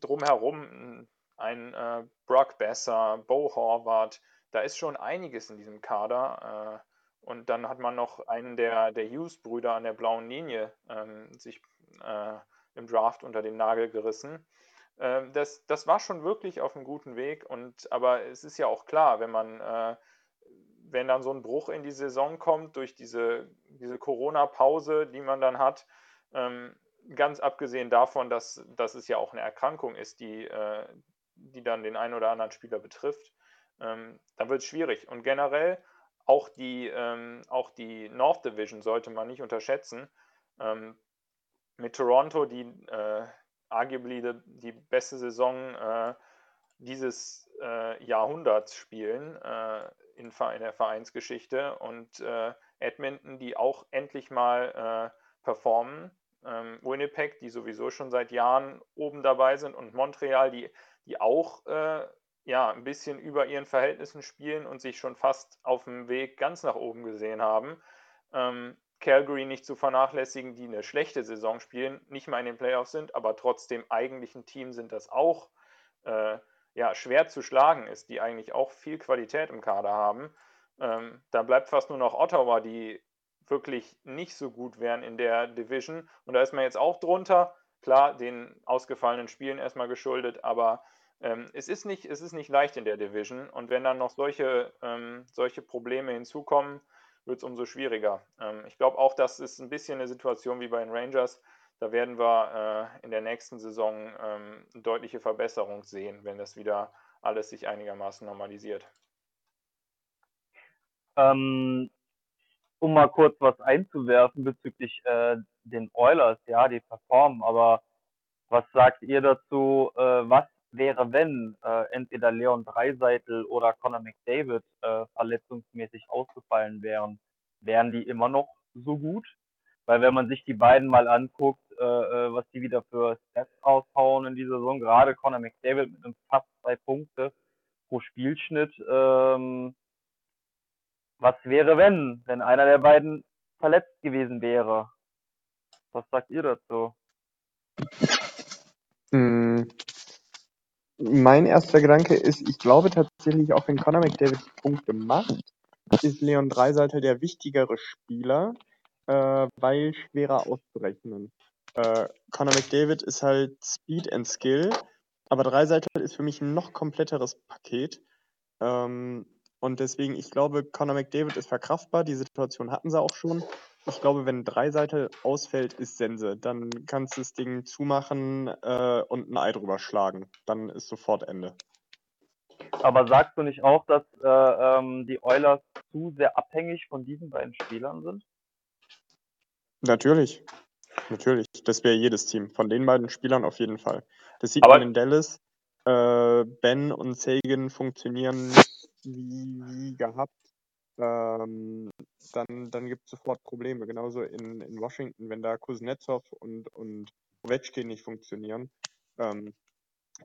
drumherum ein äh, Brock Besser, Bo Horvath, da ist schon einiges in diesem Kader. Und dann hat man noch einen der, der Hughes-Brüder an der blauen Linie ähm, sich äh, im Draft unter den Nagel gerissen. Ähm, das, das war schon wirklich auf einem guten Weg. Und aber es ist ja auch klar, wenn man, äh, wenn dann so ein Bruch in die Saison kommt durch diese, diese Corona-Pause, die man dann hat, ähm, ganz abgesehen davon, dass, dass es ja auch eine Erkrankung ist, die, äh, die dann den einen oder anderen Spieler betrifft, ähm, dann wird es schwierig. Und generell auch die, ähm, auch die North Division sollte man nicht unterschätzen. Ähm, mit Toronto, die äh, arguably die, die, beste Saison äh, dieses äh, Jahrhunderts spielen äh, in, in, der Vereinsgeschichte und äh, Edmonton, die auch endlich mal äh, performen. Ähm, Winnipeg, die sowieso schon seit Jahren oben dabei sind und Montreal, die, die auch ja, ein bisschen über ihren Verhältnissen spielen und sich schon fast auf dem Weg ganz nach oben gesehen haben. Ähm, Calgary nicht zu vernachlässigen, die eine schlechte Saison spielen, nicht mal in den Playoffs sind, aber trotzdem eigentlich ein Team sind, das auch äh, ja, schwer zu schlagen ist, die eigentlich auch viel Qualität im Kader haben. Ähm, da bleibt fast nur noch Ottawa, die wirklich nicht so gut wären in der Division. Und da ist man jetzt auch drunter. Klar, den ausgefallenen Spielen erstmal geschuldet, aber ähm, es, ist nicht, es ist nicht leicht in der Division und wenn dann noch solche, ähm, solche Probleme hinzukommen, wird es umso schwieriger. Ähm, ich glaube auch, das ist ein bisschen eine Situation wie bei den Rangers. Da werden wir äh, in der nächsten Saison ähm, eine deutliche Verbesserung sehen, wenn das wieder alles sich einigermaßen normalisiert. Ähm, um mal kurz was einzuwerfen bezüglich äh, den Oilers, ja, die performen, aber was sagt ihr dazu, äh, was wäre, wenn äh, entweder Leon Dreiseitel oder Conor McDavid äh, verletzungsmäßig ausgefallen wären, wären die immer noch so gut? Weil wenn man sich die beiden mal anguckt, äh, äh, was die wieder für Stats raushauen in dieser Saison, gerade Conor McDavid mit einem fast zwei Punkte pro Spielschnitt, ähm, was wäre, wenn, wenn einer der beiden verletzt gewesen wäre? Was sagt ihr dazu? Mein erster Gedanke ist, ich glaube tatsächlich, auch wenn Conor McDavid Punkte macht, ist Leon Dreiseiter der wichtigere Spieler, äh, weil schwerer auszurechnen. Äh, Conor McDavid ist halt Speed and Skill, aber Dreiseiter ist für mich ein noch kompletteres Paket. Ähm, und deswegen, ich glaube, Conor McDavid ist verkraftbar. Die Situation hatten sie auch schon. Ich glaube, wenn Dreiseite ausfällt, ist Sense. Dann kannst du das Ding zumachen äh, und ein Ei drüber schlagen. Dann ist sofort Ende. Aber sagst du nicht auch, dass äh, ähm, die Oilers zu sehr abhängig von diesen beiden Spielern sind? Natürlich. Natürlich. Das wäre jedes Team. Von den beiden Spielern auf jeden Fall. Das sieht Aber- man in Dallas. Äh, ben und Sagan funktionieren wie, wie gehabt. Ähm, dann dann gibt es sofort Probleme. Genauso in, in Washington, wenn da Kuznetsov und, und Ovechkin nicht funktionieren. Ähm,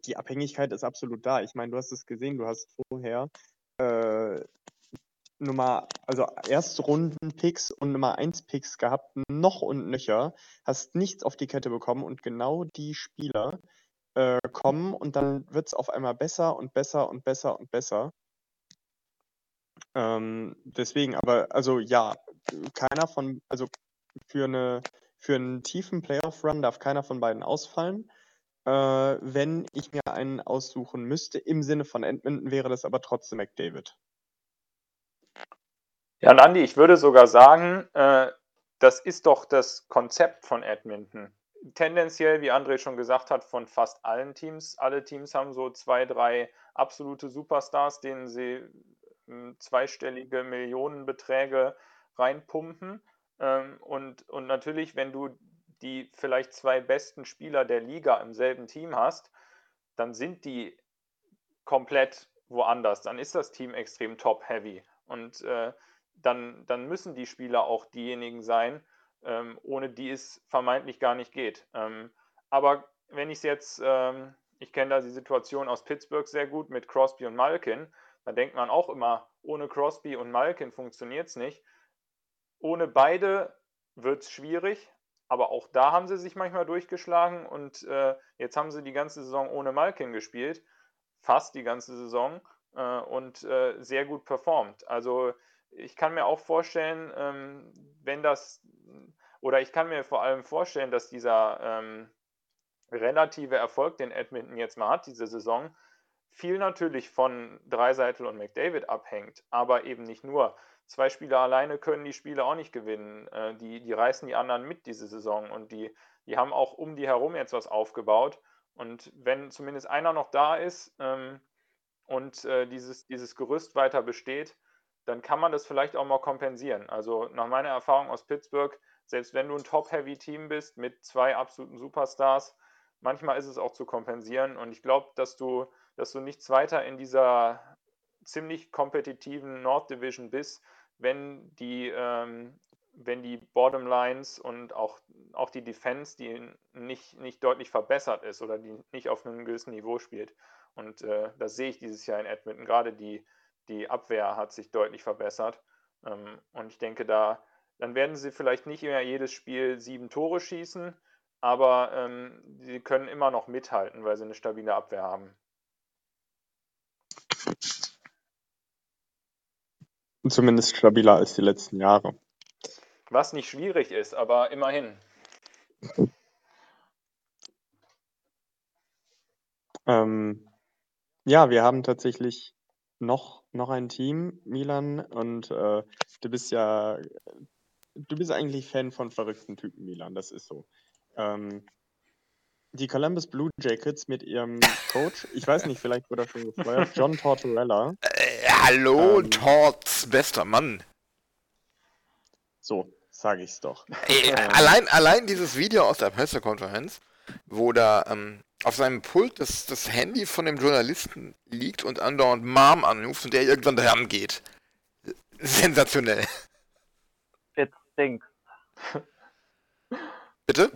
die Abhängigkeit ist absolut da. Ich meine, du hast es gesehen, du hast vorher äh, Nummer, also Erstrunden-Picks und Nummer 1-Picks gehabt, noch und nöcher, hast nichts auf die Kette bekommen und genau die Spieler äh, kommen und dann wird es auf einmal besser und besser und besser und besser. Ähm, deswegen, aber also ja, keiner von, also für eine für einen tiefen Playoff-Run darf keiner von beiden ausfallen. Äh, wenn ich mir einen aussuchen müsste, im Sinne von Edmonton, wäre das aber trotzdem McDavid. Ja, und Andi, ich würde sogar sagen, äh, das ist doch das Konzept von Edmonton. Tendenziell, wie André schon gesagt hat, von fast allen Teams. Alle Teams haben so zwei, drei absolute Superstars, denen sie zweistellige Millionenbeträge reinpumpen. Ähm, und, und natürlich, wenn du die vielleicht zwei besten Spieler der Liga im selben Team hast, dann sind die komplett woanders. Dann ist das Team extrem top-heavy. Und äh, dann, dann müssen die Spieler auch diejenigen sein, ähm, ohne die es vermeintlich gar nicht geht. Ähm, aber wenn ich es jetzt, ähm, ich kenne da die Situation aus Pittsburgh sehr gut mit Crosby und Malkin, da denkt man auch immer, ohne Crosby und Malkin funktioniert es nicht. Ohne beide wird es schwierig, aber auch da haben sie sich manchmal durchgeschlagen und äh, jetzt haben sie die ganze Saison ohne Malkin gespielt, fast die ganze Saison äh, und äh, sehr gut performt. Also ich kann mir auch vorstellen, ähm, wenn das, oder ich kann mir vor allem vorstellen, dass dieser ähm, relative Erfolg, den Edmonton jetzt mal hat, diese Saison, viel natürlich von Dreiseitel und McDavid abhängt, aber eben nicht nur. Zwei Spieler alleine können die Spiele auch nicht gewinnen. Äh, die, die reißen die anderen mit diese Saison und die, die haben auch um die herum jetzt was aufgebaut. Und wenn zumindest einer noch da ist ähm, und äh, dieses, dieses Gerüst weiter besteht, dann kann man das vielleicht auch mal kompensieren. Also nach meiner Erfahrung aus Pittsburgh, selbst wenn du ein Top-Heavy-Team bist mit zwei absoluten Superstars, manchmal ist es auch zu kompensieren. Und ich glaube, dass du, dass du nichts weiter in dieser ziemlich kompetitiven North Division bist, wenn die, ähm, wenn die Bottom Lines und auch, auch die Defense, die nicht, nicht deutlich verbessert ist oder die nicht auf einem gewissen Niveau spielt. Und äh, das sehe ich dieses Jahr in Edmonton. Gerade die, die Abwehr hat sich deutlich verbessert. Ähm, und ich denke, da, dann werden sie vielleicht nicht mehr jedes Spiel sieben Tore schießen, aber ähm, sie können immer noch mithalten, weil sie eine stabile Abwehr haben. Zumindest stabiler als die letzten Jahre. Was nicht schwierig ist, aber immerhin. Ähm, ja, wir haben tatsächlich noch, noch ein Team, Milan, und äh, du bist ja, du bist eigentlich Fan von verrückten Typen, Milan, das ist so. Ähm, die Columbus Blue Jackets mit ihrem Coach, ich weiß nicht, vielleicht wurde er schon gefeuert, John Tortorella. Hallo, Ähm. Torts bester Mann. So, sage ich's doch. Ey, Ähm. allein, allein dieses Video aus der Pressekonferenz, wo da ähm, auf seinem Pult das, das Handy von dem Journalisten liegt und andauernd Mom anruft und der irgendwann dran geht. Sensationell. It stinks. Bitte?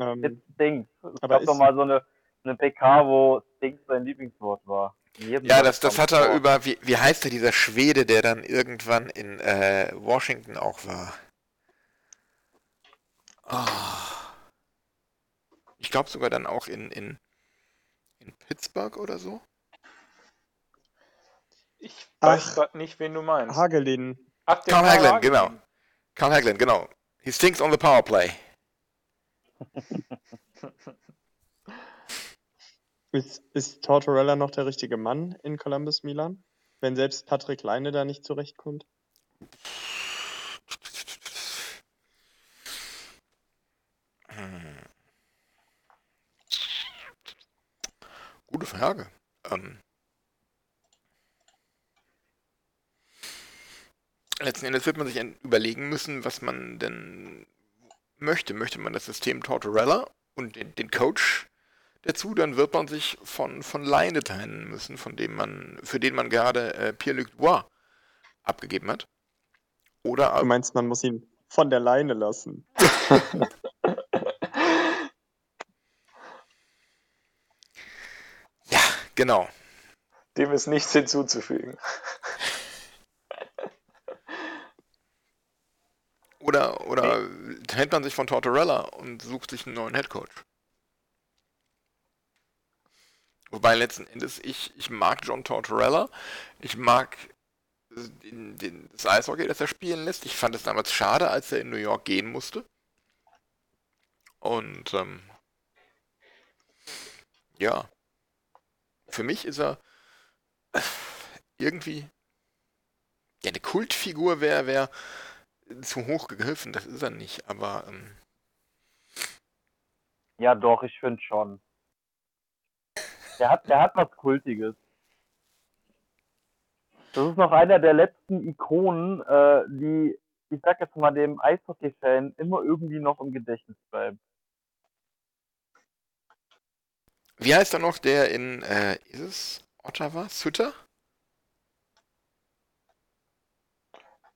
Ähm, Jetzt Stinks. Es gab doch mal so eine, eine PK, wo Stinks sein Lieblingswort war. Ja, das, das hat er vor. über, wie, wie heißt der, dieser Schwede, der dann irgendwann in äh, Washington auch war? Ah. Ich glaube sogar dann auch in, in, in Pittsburgh oder so. Ich weiß gerade nicht, wen du meinst. Hagelin. Ach, Carl Karl Hagelin, Hagelin. genau. Carl Hagelin, genau. He stinks on the power play. Ist, ist Tortorella noch der richtige Mann in Columbus Milan? Wenn selbst Patrick Leine da nicht zurechtkommt? Hm. Gute Frage. Ähm, letzten Endes wird man sich en- überlegen müssen, was man denn möchte. Möchte man das System Tortorella und den, den Coach dazu, dann wird man sich von, von Leine trennen müssen, von dem man, für den man gerade äh, Pierre-Luc Dubois abgegeben hat. Oder Du meinst, man muss ihn von der Leine lassen? ja, genau. Dem ist nichts hinzuzufügen. Oder, oder trennt man sich von Tortorella und sucht sich einen neuen Headcoach. Wobei letzten Endes ich, ich mag John Tortorella. Ich mag den, den, das Eishockey, das er spielen lässt. Ich fand es damals schade, als er in New York gehen musste. Und ähm, ja, für mich ist er irgendwie ja, eine Kultfigur wäre wär zu hoch gegriffen, das ist er nicht, aber ähm, Ja, doch, ich finde schon. Der hat, der hat was Kultiges. Das ist noch einer der letzten Ikonen, äh, die, ich sag jetzt mal, dem Eishockey-Fan immer irgendwie noch im Gedächtnis bleiben. wie heißt er noch, der in, äh, ist es Ottawa? Sutter?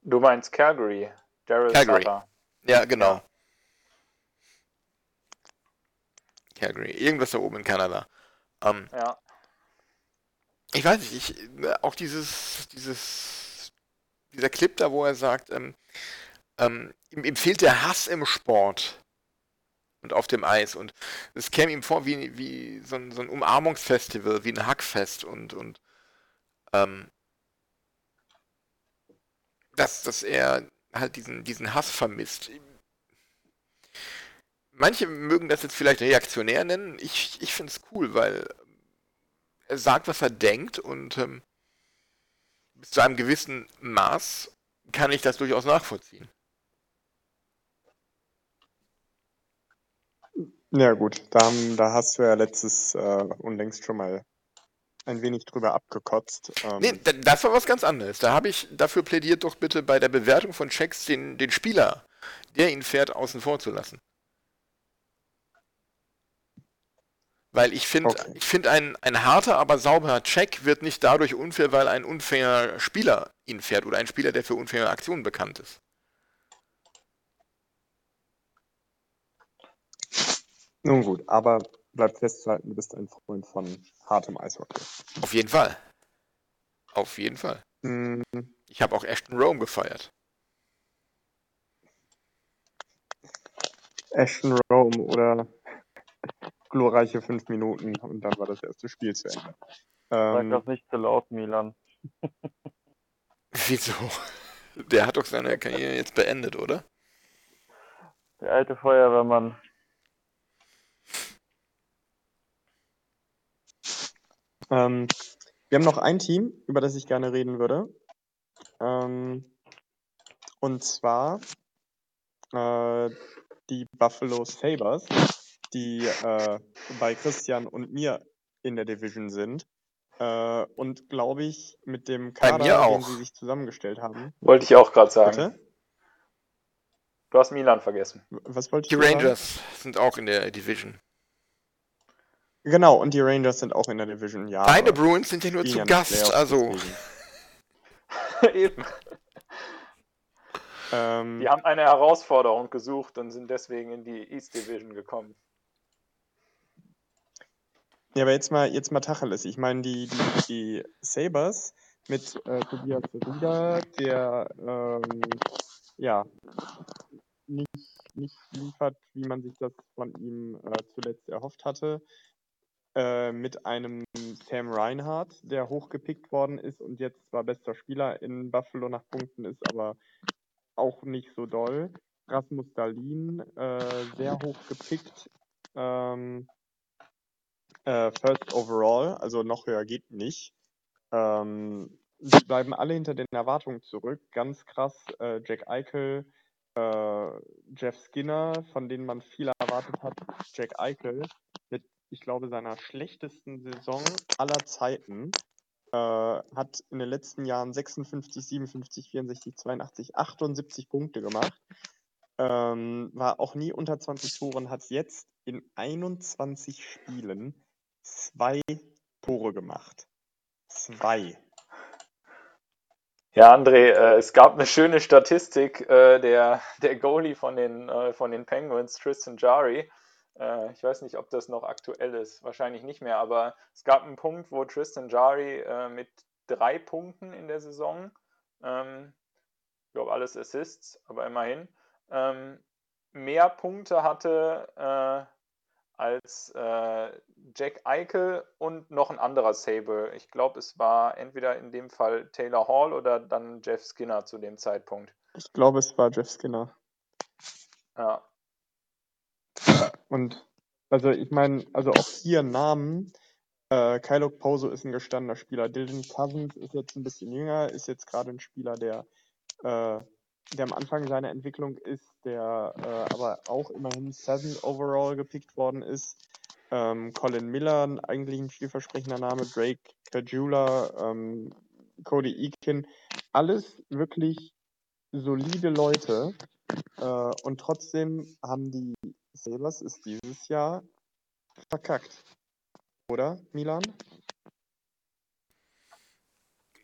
Du meinst Calgary. Daryl Calgary. Sutter. Ja, genau. Calgary, irgendwas da oben in Kanada. Ähm, Ja. ich weiß nicht, ich, auch dieses, dieses, dieser Clip da, wo er sagt, ähm, ähm, ihm, ihm fehlt der Hass im Sport und auf dem Eis und es käme ihm vor wie, wie so ein, so ein Umarmungsfestival, wie ein Hackfest und, und ähm, dass, dass er halt diesen, diesen Hass vermisst. Manche mögen das jetzt vielleicht reaktionär nennen. Ich, ich finde es cool, weil er sagt, was er denkt und ähm, bis zu einem gewissen Maß kann ich das durchaus nachvollziehen. Ja gut, da, haben, da hast du ja letztes äh, unlängst schon mal ein wenig drüber abgekotzt. Ähm, Nee, da- das war was ganz anderes. Da habe ich dafür plädiert, doch bitte bei der Bewertung von Checks den, den Spieler, der ihn fährt, außen vor zu lassen. Weil ich finde, Okay. ich finde, ein, ein harter, aber sauberer Check wird nicht dadurch unfair, weil ein unfairer Spieler ihn fährt oder ein Spieler, der für unfaire Aktionen bekannt ist. Nun gut, aber bleibt festzuhalten, du bist ein Freund von hartem Eishockey. Auf jeden Fall. Auf jeden Fall. Mm, Ich habe auch Ashton Rome gefeiert. Ashton Rome oder glorreiche fünf Minuten und dann war das erste Spiel zu Ende. Sag Ähm, das nicht zu laut, Milan. Wieso? Der hat doch seine Karriere jetzt beendet, oder? Der alte Feuerwehrmann. Ähm, wir haben noch ein Team, über das ich gerne reden würde. Ähm, und zwar äh, die Buffalo Sabres, die äh, bei Christian und mir in der Division sind. Äh, und glaube ich, mit dem Kader, den auch. sie sich zusammengestellt haben. Wollte ich auch gerade sagen. Bitte? Du hast Milan vergessen. Was wollte ich Die nur sagen? Rangers sind auch in der Division. Genau, und die Rangers sind auch in der Division, ja. Beide aber Bruins sind ja nur zu Gast, also. Eben. Ähm, Die haben eine Herausforderung gesucht und sind deswegen in die East Division gekommen. Ja, aber jetzt mal, jetzt mal Tacheles. Ich meine, die, die, die Sabres mit äh, Tobias Rieder, der ähm, ja nicht, nicht liefert, wie man sich das von ihm äh, zuletzt erhofft hatte. Äh, mit einem Sam Reinhardt, der hochgepickt worden ist und jetzt zwar bester Spieler in Buffalo nach Punkten ist, aber auch nicht so doll. Rasmus Dahlin, äh, sehr hoch gepickt. Ähm, äh, First Overall, also noch höher geht nicht. Ähm, die bleiben alle hinter den Erwartungen zurück. Ganz krass, äh, Jack Eichel, äh, Jeff Skinner, von denen man viel erwartet hat. Jack Eichel mit, ich glaube, seiner schlechtesten Saison aller Zeiten. Äh, hat in den letzten Jahren 56, 57, 64, 82, 78 Punkte gemacht. Ähm, war auch nie unter 20 Toren, hat jetzt in 21 Spielen zwei Tore gemacht. Zwei. Ja, André, äh, es gab eine schöne Statistik. Äh, der, der Goalie von den, äh, von den Penguins, Tristan Jari, äh, ich weiß nicht, ob das noch aktuell ist, wahrscheinlich nicht mehr, aber es gab einen Punkt, wo Tristan Jari äh, mit drei Punkten in der Saison, ähm, ich glaube alles Assists, aber immerhin, ähm, mehr Punkte hatte äh, als äh, Jack Eichel und noch ein anderer Saber. Ich glaube, es war entweder in dem Fall Taylor Hall oder dann Jeff Skinner zu dem Zeitpunkt. Ich glaube, es war Jeff Skinner. Ja. Und also ich meine, also auch hier Namen. Äh, Kylo Poso ist ein gestandener Spieler. Dylan Cousins ist jetzt ein bisschen jünger, ist jetzt gerade ein Spieler, der, äh, der am Anfang seiner Entwicklung ist, der äh, aber auch immerhin Seventh Overall gepickt worden ist. Ähm, Colin Miller, eigentlich ein vielversprechender Name, Drake Kajula, ähm, Cody Eakin, alles wirklich solide Leute. Äh, und trotzdem haben die Sabres es dieses Jahr verkackt. Oder, Milan?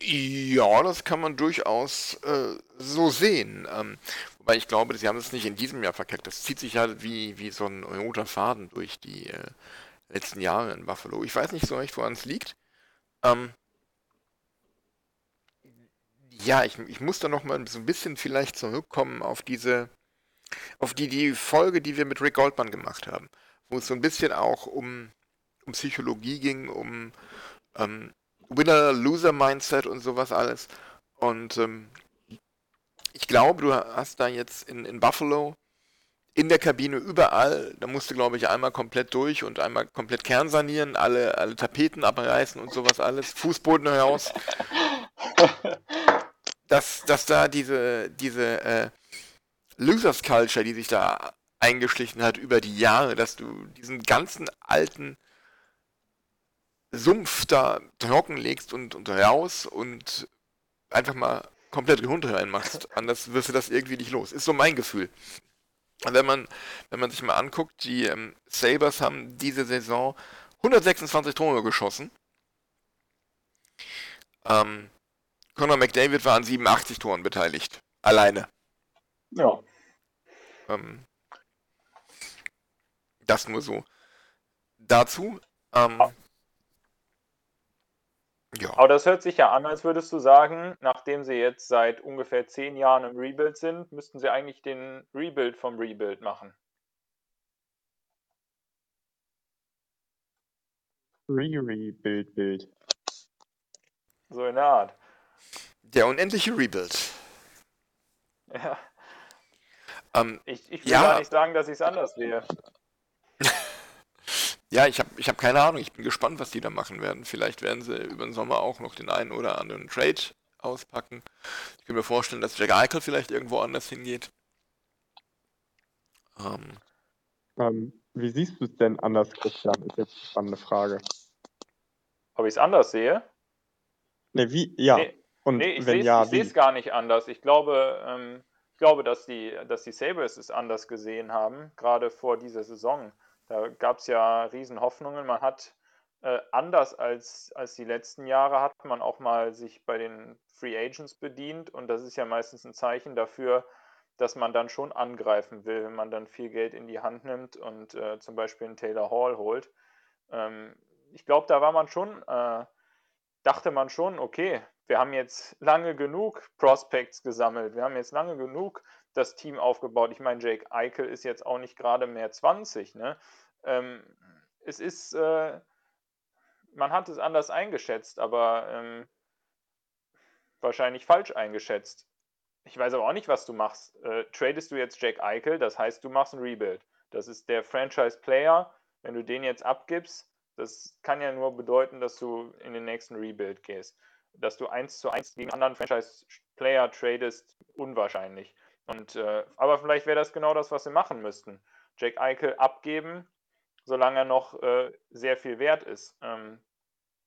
Ja, das kann man durchaus äh, so sehen. Ähm, wobei ich glaube, sie haben es nicht in diesem Jahr verkackt. Das zieht sich ja wie, wie so ein roter Faden durch die äh, letzten Jahre in Buffalo. Ich weiß nicht so recht, woran es liegt. Ähm, ja, ich, ich muss da noch mal so ein bisschen vielleicht zurückkommen auf diese, auf die, die Folge, die wir mit Rick Goldman gemacht haben, wo es so ein bisschen auch um, um Psychologie ging, um ähm, Winner-Loser-Mindset und sowas alles. Und ähm, ich glaube, du hast da jetzt in, in Buffalo in der Kabine überall, da musst du, glaube ich, einmal komplett durch und einmal komplett kernsanieren, alle, alle Tapeten abreißen und sowas alles, Fußboden heraus. dass, dass da diese, diese äh, Losers Culture, die sich da eingeschlichen hat über die Jahre, dass du diesen ganzen alten Sumpf da trocken legst und, und raus und einfach mal komplett Hund reinmachst. Anders wirst du das irgendwie nicht los. Ist so mein Gefühl. Wenn man, wenn man sich mal anguckt, die ähm, Sabres haben diese Saison 126 Tore geschossen. Ähm, Conor McDavid war an 87 Toren beteiligt. Alleine. Ja. Ähm, das nur so. Dazu. Ähm, ja. Aber das hört sich ja an, als würdest du sagen, nachdem sie jetzt seit ungefähr zehn Jahren im Rebuild sind, müssten sie eigentlich den Rebuild vom Rebuild machen. Re-Rebuild, Bild. So in der Art. Der unendliche Rebuild. Ja. Ähm, Ich, ich will Ja. gar nicht sagen, dass ich es anders sehe. Ja, ich habe ich hab keine Ahnung. Ich bin gespannt, was die da machen werden. Vielleicht werden sie über den Sommer auch noch den einen oder anderen Trade auspacken. Ich kann mir vorstellen, dass Jack Eichel vielleicht irgendwo anders hingeht. Ähm, Ähm, wie siehst du es denn anders, Christian? Ist jetzt eine spannende Frage. Ob ich es anders sehe? Ne, wie? Ja. Nee, Und Nee, ich wenn sehe ja, ich wie? es gar nicht anders. Ich glaube, ähm, ich glaube, dass die, dass die Sabres es anders gesehen haben, gerade vor dieser Saison. Da gab es ja riesen Hoffnungen. Man hat äh, anders als, als die letzten Jahre hat man auch mal sich bei den Free Agents bedient und das ist ja meistens ein Zeichen dafür, dass man dann schon angreifen will, wenn man dann viel Geld in die Hand nimmt und äh, zum Beispiel einen Taylor Hall holt. Ähm, ich glaube, da war man schon, äh, dachte man schon, okay, wir haben jetzt lange genug Prospects gesammelt, wir haben jetzt lange genug das Team aufgebaut. Ich meine, Jake Eichel ist jetzt auch nicht gerade mehr 20. Ne? Ähm, es ist, äh, man hat es anders eingeschätzt, aber ähm, wahrscheinlich falsch eingeschätzt. Ich weiß aber auch nicht, was du machst. Äh, tradest du jetzt Jack Eichel, das heißt, du machst ein Rebuild. Das ist der Franchise-Player. Wenn du den jetzt abgibst, das kann ja nur bedeuten, dass du in den nächsten Rebuild gehst. Dass du eins zu eins gegen anderen Franchise-Player tradest, unwahrscheinlich. Und, äh, aber vielleicht wäre das genau das, was sie machen müssten. Jack Eichel abgeben, solange er noch äh, sehr viel wert ist. Ähm,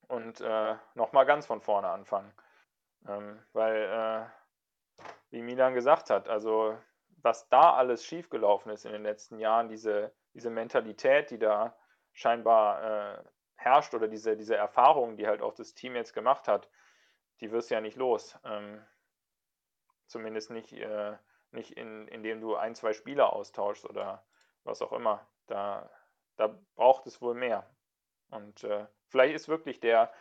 und äh, nochmal ganz von vorne anfangen. Ähm, weil, äh, wie Milan gesagt hat, also was da alles schiefgelaufen ist in den letzten Jahren, diese, diese Mentalität, die da scheinbar äh, herrscht oder diese, diese Erfahrungen, die halt auch das Team jetzt gemacht hat, die wirst du ja nicht los. Ähm, zumindest nicht, äh, nicht in, indem du ein, zwei Spieler austauschst oder was auch immer. Da, da braucht es wohl mehr. Und äh, vielleicht ist wirklich der,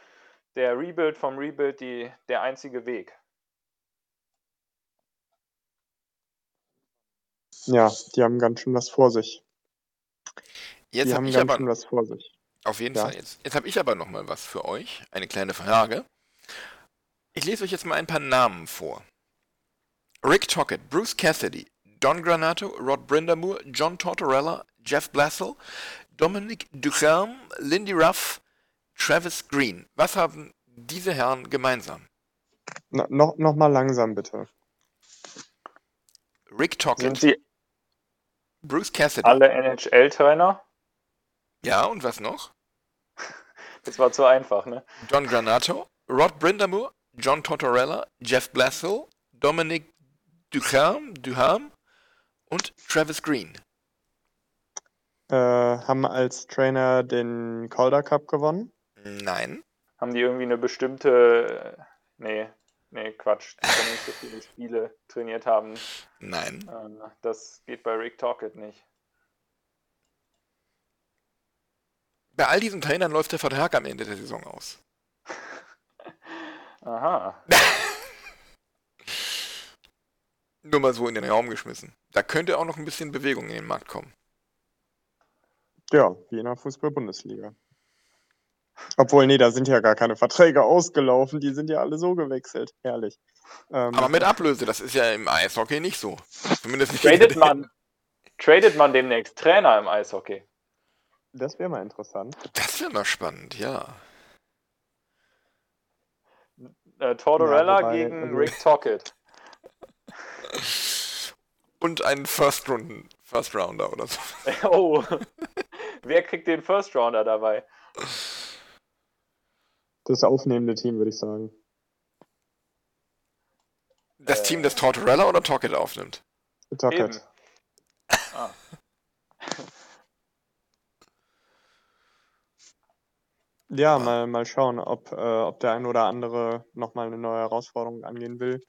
der Rebuild vom Rebuild die, der einzige Weg. Ja, die haben ganz schön was vor sich. Jetzt die habe haben ich ganz aber schön was vor sich. auf jeden Ja. Fall jetzt. Jetzt habe ich aber noch mal was für euch, eine kleine Frage. Ich lese euch jetzt mal ein paar Namen vor. Rick Tockett, Bruce Cassidy, Don Granato, Rod Brindamore, John Tortorella, Jeff Blassel, Dominic Ducharme, Lindy Ruff, Travis Green. Was haben diese Herren gemeinsam? No, noch, noch mal langsam bitte. Rick Sind Tockett, sie Bruce Cassidy. alle NHL-Trainer? Ja, und was noch? Das war zu einfach, ne? Don Granato, Rod Brindamore, John Tortorella, Jeff Blassel, Dominic Ducharme, Duham und Travis Green. Äh, haben als Trainer den Calder Cup gewonnen. Nein. Haben die irgendwie eine bestimmte. äh, Nee, nee, Quatsch. Die können nicht so viele Spiele trainiert haben. Nein. Ähm, Das geht bei Rick Tockett nicht. Bei all diesen Trainern läuft der Vertrag am Ende der Saison aus. Aha. Nur mal so in den Raum geschmissen. Da könnte auch noch ein bisschen Bewegung in den Markt kommen. Ja, wie in der Fußball-Bundesliga. Obwohl, nee, da sind ja gar keine Verträge ausgelaufen, die sind ja alle so gewechselt. Herrlich. Ähm, Aber mit Ablöse, das ist ja im Eishockey nicht so. Zumindest nicht Tradet man, tradet man demnächst Trainer im Eishockey? das wäre mal interessant. Das wäre mal spannend, ja. Äh, Tortorella Ja, wobei, gegen also- Rick Tockett. Und einen First Runden, First Rounder oder so. Oh. Wer kriegt den First Rounder dabei? Das aufnehmende Team, würde ich sagen. Das Äh. Team, das Tortorella oder Tockett aufnimmt. Tocket. Ah. Ja, mal, mal schauen, ob, äh, ob der ein oder andere nochmal eine neue Herausforderung angehen will.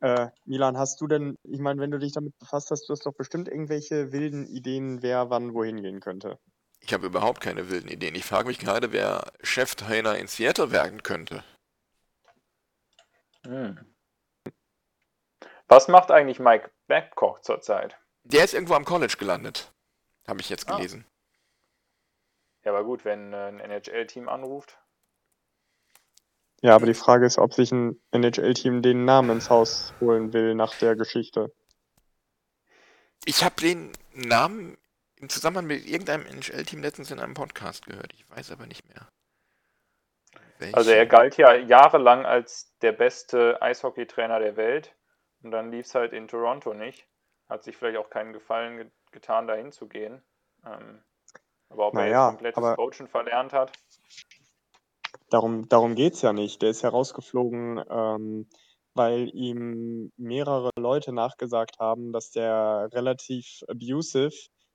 Äh, Milan, hast du denn, ich meine, wenn du dich damit befasst hast, du hast doch bestimmt irgendwelche wilden Ideen, wer wann wohin gehen könnte. Ich habe überhaupt keine wilden Ideen. Ich frage mich gerade, wer Cheftrainer in Seattle werden könnte. Hm. Was macht eigentlich Mike Babcock zurzeit? Der ist irgendwo am College gelandet. Habe ich jetzt Ah. gelesen. Ja, aber gut, wenn äh, ein NHL-Team anruft. Ja, aber die Frage ist, ob sich ein NHL-Team den Namen ins Haus holen will nach der Geschichte. Ich habe den Namen im Zusammenhang mit irgendeinem NHL-Team letztens in einem Podcast gehört. Ich weiß aber nicht mehr. Also er galt ja jahrelang als der beste Eishockeytrainer der Welt und dann lief es halt in Toronto nicht. Hat sich vielleicht auch keinen Gefallen ge getan, dahin zu gehen. Ähm, aber ob er Naja, jetzt komplettes aber- Coachen verlernt hat. Darum, darum geht's ja nicht. Der ist ja rausgeflogen, ähm, weil ihm mehrere Leute nachgesagt haben, dass der relativ abusive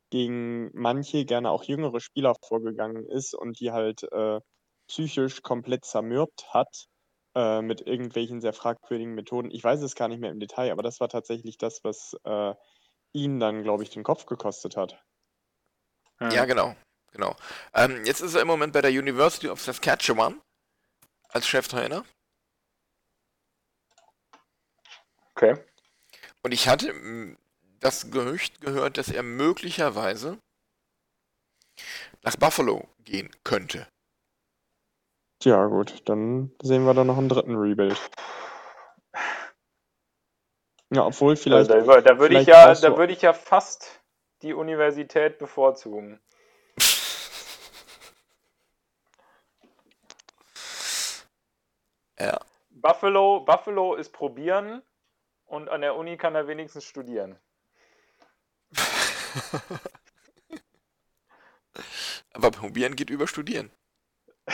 gegen manche, gerne auch jüngere Spieler vorgegangen ist und die halt äh, psychisch komplett zermürbt hat. äh, mit irgendwelchen sehr fragwürdigen Methoden. Ich weiß es gar nicht mehr im Detail, aber das war tatsächlich das, was äh, ihn dann, glaube ich, den Kopf gekostet hat. Ja, genau. Genau. Ähm, jetzt ist er im Moment bei der University of Saskatchewan als Cheftrainer. Okay. Und ich hatte mm, das Gerücht gehört, dass er möglicherweise nach Buffalo gehen könnte. Ja, gut, dann sehen wir da noch einen dritten Rebuild. Ja, obwohl vielleicht. Also da, da würde ich ja, da würde ich ja fast die Universität bevorzugen. Ja. Buffalo, Buffalo ist probieren und an der Uni kann er wenigstens studieren. Aber probieren geht über studieren.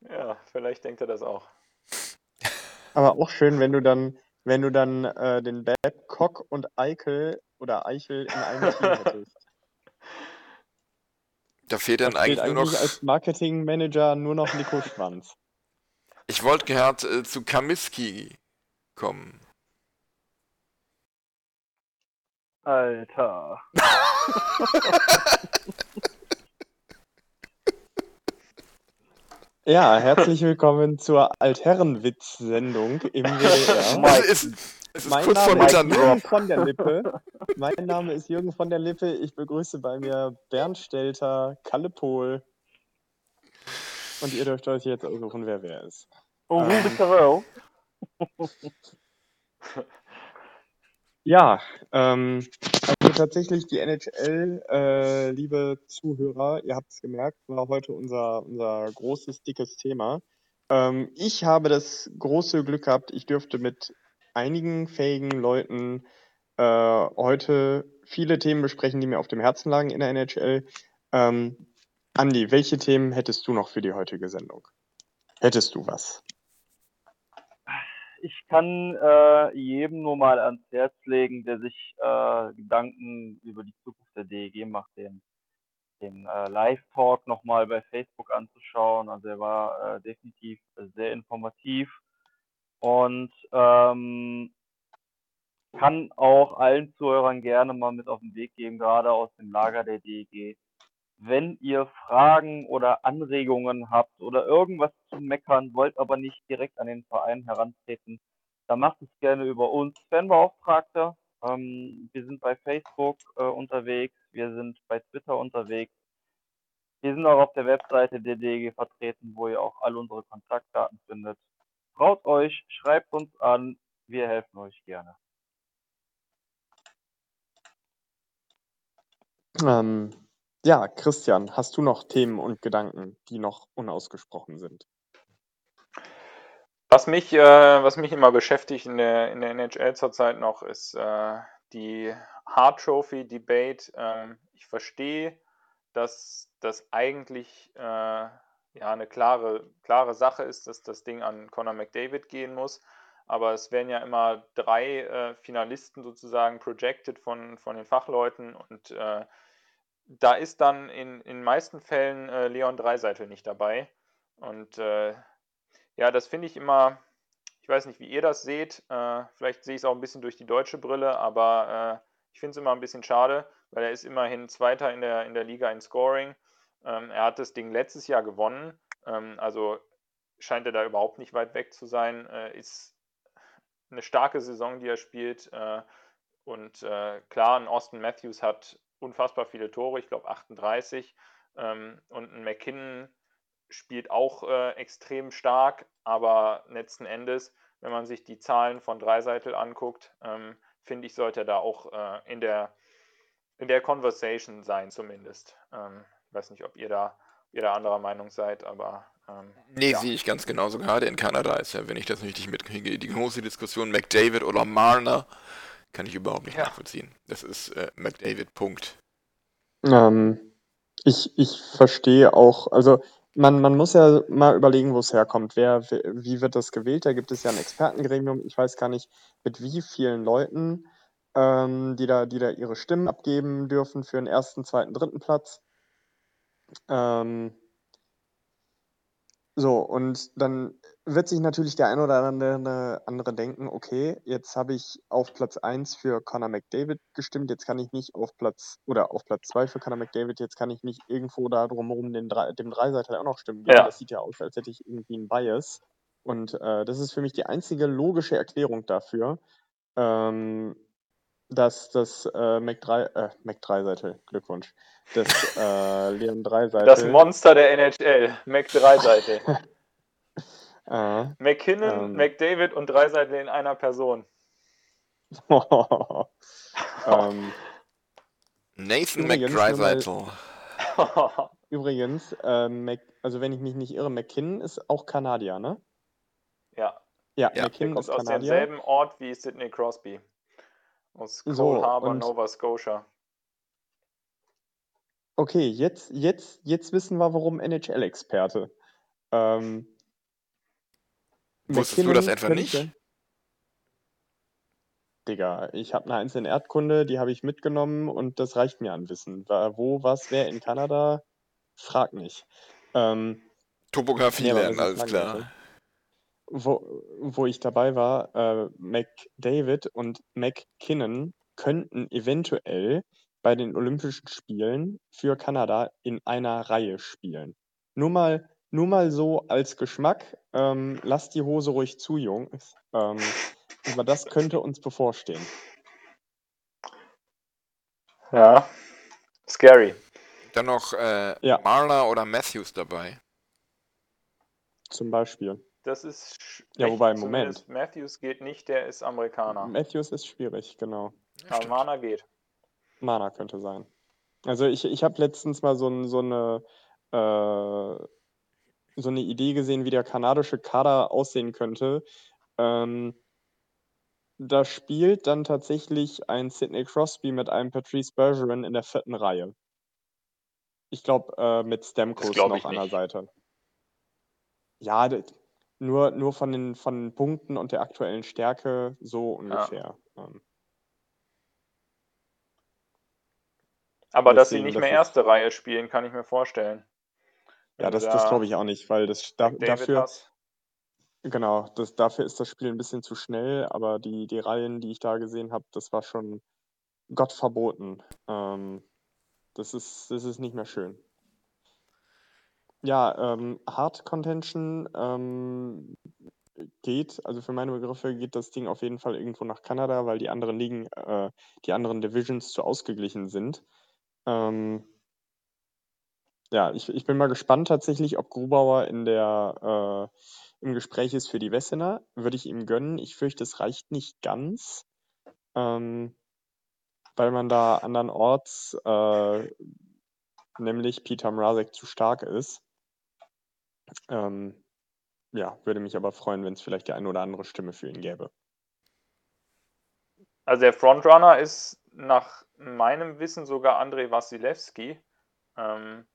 ja, vielleicht denkt er das auch. Aber auch schön, wenn du dann, wenn du dann äh, den Babcock und Eichel oder Eichel in einem Team hättest. Da fehlt dann Da fehlt eigentlich nur eigentlich noch. als Marketingmanager nur noch Nico Schwanz. Ich wollte gerade äh, zu Kamiski kommen. Alter. Ja, herzlich willkommen zur Altherrenwitz-Sendung im WDR. es ist, es ist Mein kurz vor Name ist Mitternacht. Jürgen von der Lippe. Mein Name ist Jürgen von der Lippe. Ich begrüße bei mir Bernd Stelter, Kalle Pohl. Und ihr dürft euch jetzt aussuchen, wer wer ist. Oh, Ähm. Ruby Carell. Ja, ähm, also tatsächlich die NHL, äh, liebe Zuhörer, ihr habt es gemerkt, war heute unser, unser großes, dickes Thema. Ähm, ich habe das große Glück gehabt, ich dürfte mit einigen fähigen Leuten äh, heute viele Themen besprechen, die mir auf dem Herzen lagen in der NHL. Ähm, Andi, welche Themen hättest du noch für die heutige Sendung? Hättest du was? Ich kann äh, jedem nur mal ans Herz legen, der sich äh, Gedanken über die Zukunft der DEG macht, den, den äh, Live-Talk nochmal bei Facebook anzuschauen. Also er war äh, definitiv sehr informativ und ähm, kann auch allen Zuhörern gerne mal mit auf den Weg geben, gerade aus dem Lager der DEG. Wenn ihr Fragen oder Anregungen habt oder irgendwas zu meckern, wollt aber nicht direkt an den Verein herantreten, dann macht es gerne über uns Fanbeauftragte. Ähm, wir sind bei Facebook äh, unterwegs, wir sind bei Twitter unterwegs. Wir sind auch auf der Webseite der DEG vertreten, wo ihr auch all unsere Kontaktdaten findet. Traut euch, schreibt uns an, wir helfen euch gerne. Ähm, ja, Christian, hast du noch Themen und Gedanken, die noch unausgesprochen sind? Was mich, äh, was mich immer beschäftigt in der, in der NHL zurzeit noch, ist äh, die Hart Trophy Debate. Ähm, ich verstehe, dass das eigentlich äh, ja, eine klare, klare Sache ist, dass das Ding an Conor McDavid gehen muss. Aber es werden ja immer drei äh, Finalisten sozusagen projected von, von den Fachleuten und äh, da ist dann in in meisten Fällen äh, Leon Dreiseitel nicht dabei. Und äh, ja, das finde ich immer, ich weiß nicht, wie ihr das seht. Äh, vielleicht sehe ich es auch ein bisschen durch die deutsche Brille, aber äh, ich finde es immer ein bisschen schade, weil er ist immerhin Zweiter in der, in der Liga in Scoring. Ähm, er hat das Ding letztes Jahr gewonnen, ähm, also scheint er da überhaupt nicht weit weg zu sein. Äh, ist eine starke Saison, die er spielt. Äh, und äh, klar, ein Austin Matthews hat unfassbar viele Tore, ich glaube 38. Ähm, und ein McKinnon spielt auch äh, extrem stark, aber letzten Endes, wenn man sich die Zahlen von Dreiseitel anguckt, ähm, finde ich, sollte er da auch äh, in, der, in der Conversation sein, zumindest. Ähm, ich weiß nicht, ob ihr da, ob ihr da anderer Meinung seid, aber ähm, Nee, ja. sehe ich ganz genauso. Gerade in Kanada ist ja, wenn ich das richtig mitkriege, die große Diskussion McDavid oder Marner kann ich überhaupt nicht Ja. nachvollziehen. Das ist äh, McDavid, Punkt. Ähm, ich, ich verstehe auch, also man, man muss ja mal überlegen, wo es herkommt. Wer, wer- wie wird das gewählt? Da gibt es ja ein Expertengremium. Ich weiß gar nicht, mit wie vielen Leuten, ähm, die da, die da ihre Stimmen abgeben dürfen für den ersten, zweiten, dritten Platz. Ähm, So, und dann wird sich natürlich der ein oder andere, andere denken, okay, jetzt habe ich auf Platz 1 für Conor McDavid gestimmt, jetzt kann ich nicht auf Platz oder auf Platz 2 für Conor McDavid, jetzt kann ich nicht irgendwo da drumherum den, dem Dreiseiter auch noch stimmen. Ja. Das sieht ja aus, als hätte ich irgendwie einen Bias. Und äh, das ist für mich die einzige logische Erklärung dafür, ähm, dass das äh, Mac 3, äh, Mac 3 Seite, Glückwunsch, das äh, Leon 3 Seite. Das Monster der NHL, Mac Dreiseitel. äh, McKinnon, Ähm. McDavid und Dreiseitel in einer Person. ähm, Nathan McDreisaitl. übrigens, äh, Mac, also wenn ich mich nicht irre, McKinnon ist auch Kanadier, ne? ja, Ja, Ja. der McKinnon kommt ist aus Kanadier. demselben Ort wie Sidney Crosby. Aus Cole So, Harbour, und- Nova Scotia. Okay, jetzt, jetzt, jetzt wissen wir, warum NHL-Experte. Ähm, Wusstest du das etwa könnte- nicht? Digga, ich habe eine Eins in Erdkunde, die habe ich mitgenommen und das reicht mir an Wissen. Wo, was, wer in Kanada? Frag nicht. Ähm, Topografie Nee, lernen, alles klar. Wo, wo ich dabei war, äh, McDavid und McKinnon könnten eventuell bei den Olympischen Spielen für Kanada in einer Reihe spielen. Nur mal, nur mal so als Geschmack, ähm, lasst die Hose ruhig zu, Jungs. Ähm, aber das könnte uns bevorstehen. Ja, scary. Dann noch äh, Ja. Marler oder Matthews dabei. Zum Beispiel. Das ist Ja, wobei, zumindest Matthews geht nicht, der ist Amerikaner. Matthews ist schwierig, genau. Ja, Aber. Mana geht. Mana könnte sein. Also ich, ich habe letztens mal so, ein, so, eine, äh, so eine Idee gesehen, wie der kanadische Kader aussehen könnte. Ähm, da spielt dann tatsächlich ein Sidney Crosby mit einem Patrice Bergeron in der vierten Reihe. Ich glaube, äh, mit Stamkos glaub noch an der. Seite. Ja, d- nur, nur von, den, von den Punkten und der aktuellen Stärke so ungefähr. Ähm, Aber dass sie nicht mehr erste Reihe spielen, kann ich mir vorstellen. ja, das, das da glaube ich auch nicht, weil das da, dafür. hast. Genau, das, dafür ist das Spiel ein bisschen zu schnell, aber die, die Reihen, die ich da gesehen habe, das war schon Gott verboten. Ähm, das ist, das ist nicht mehr schön. Ja, ähm, Hard Contention ähm, geht, also für meine Begriffe geht das Ding auf jeden Fall irgendwo nach Kanada, weil die anderen Ligen, äh, die anderen Divisions zu ausgeglichen sind. Ähm, ja, ich, ich bin mal gespannt tatsächlich, ob Grubauer in der, äh, im Gespräch ist für die Wessener. Würde ich ihm gönnen. Ich fürchte, es reicht nicht ganz, ähm, weil man da andernorts, äh, nämlich Peter Mrazek, zu stark ist. Ähm, ja, würde mich aber freuen, wenn es vielleicht die eine oder andere Stimme für ihn gäbe. Also der Frontrunner ist nach meinem Wissen sogar Andrei Wasilewski. Ähm,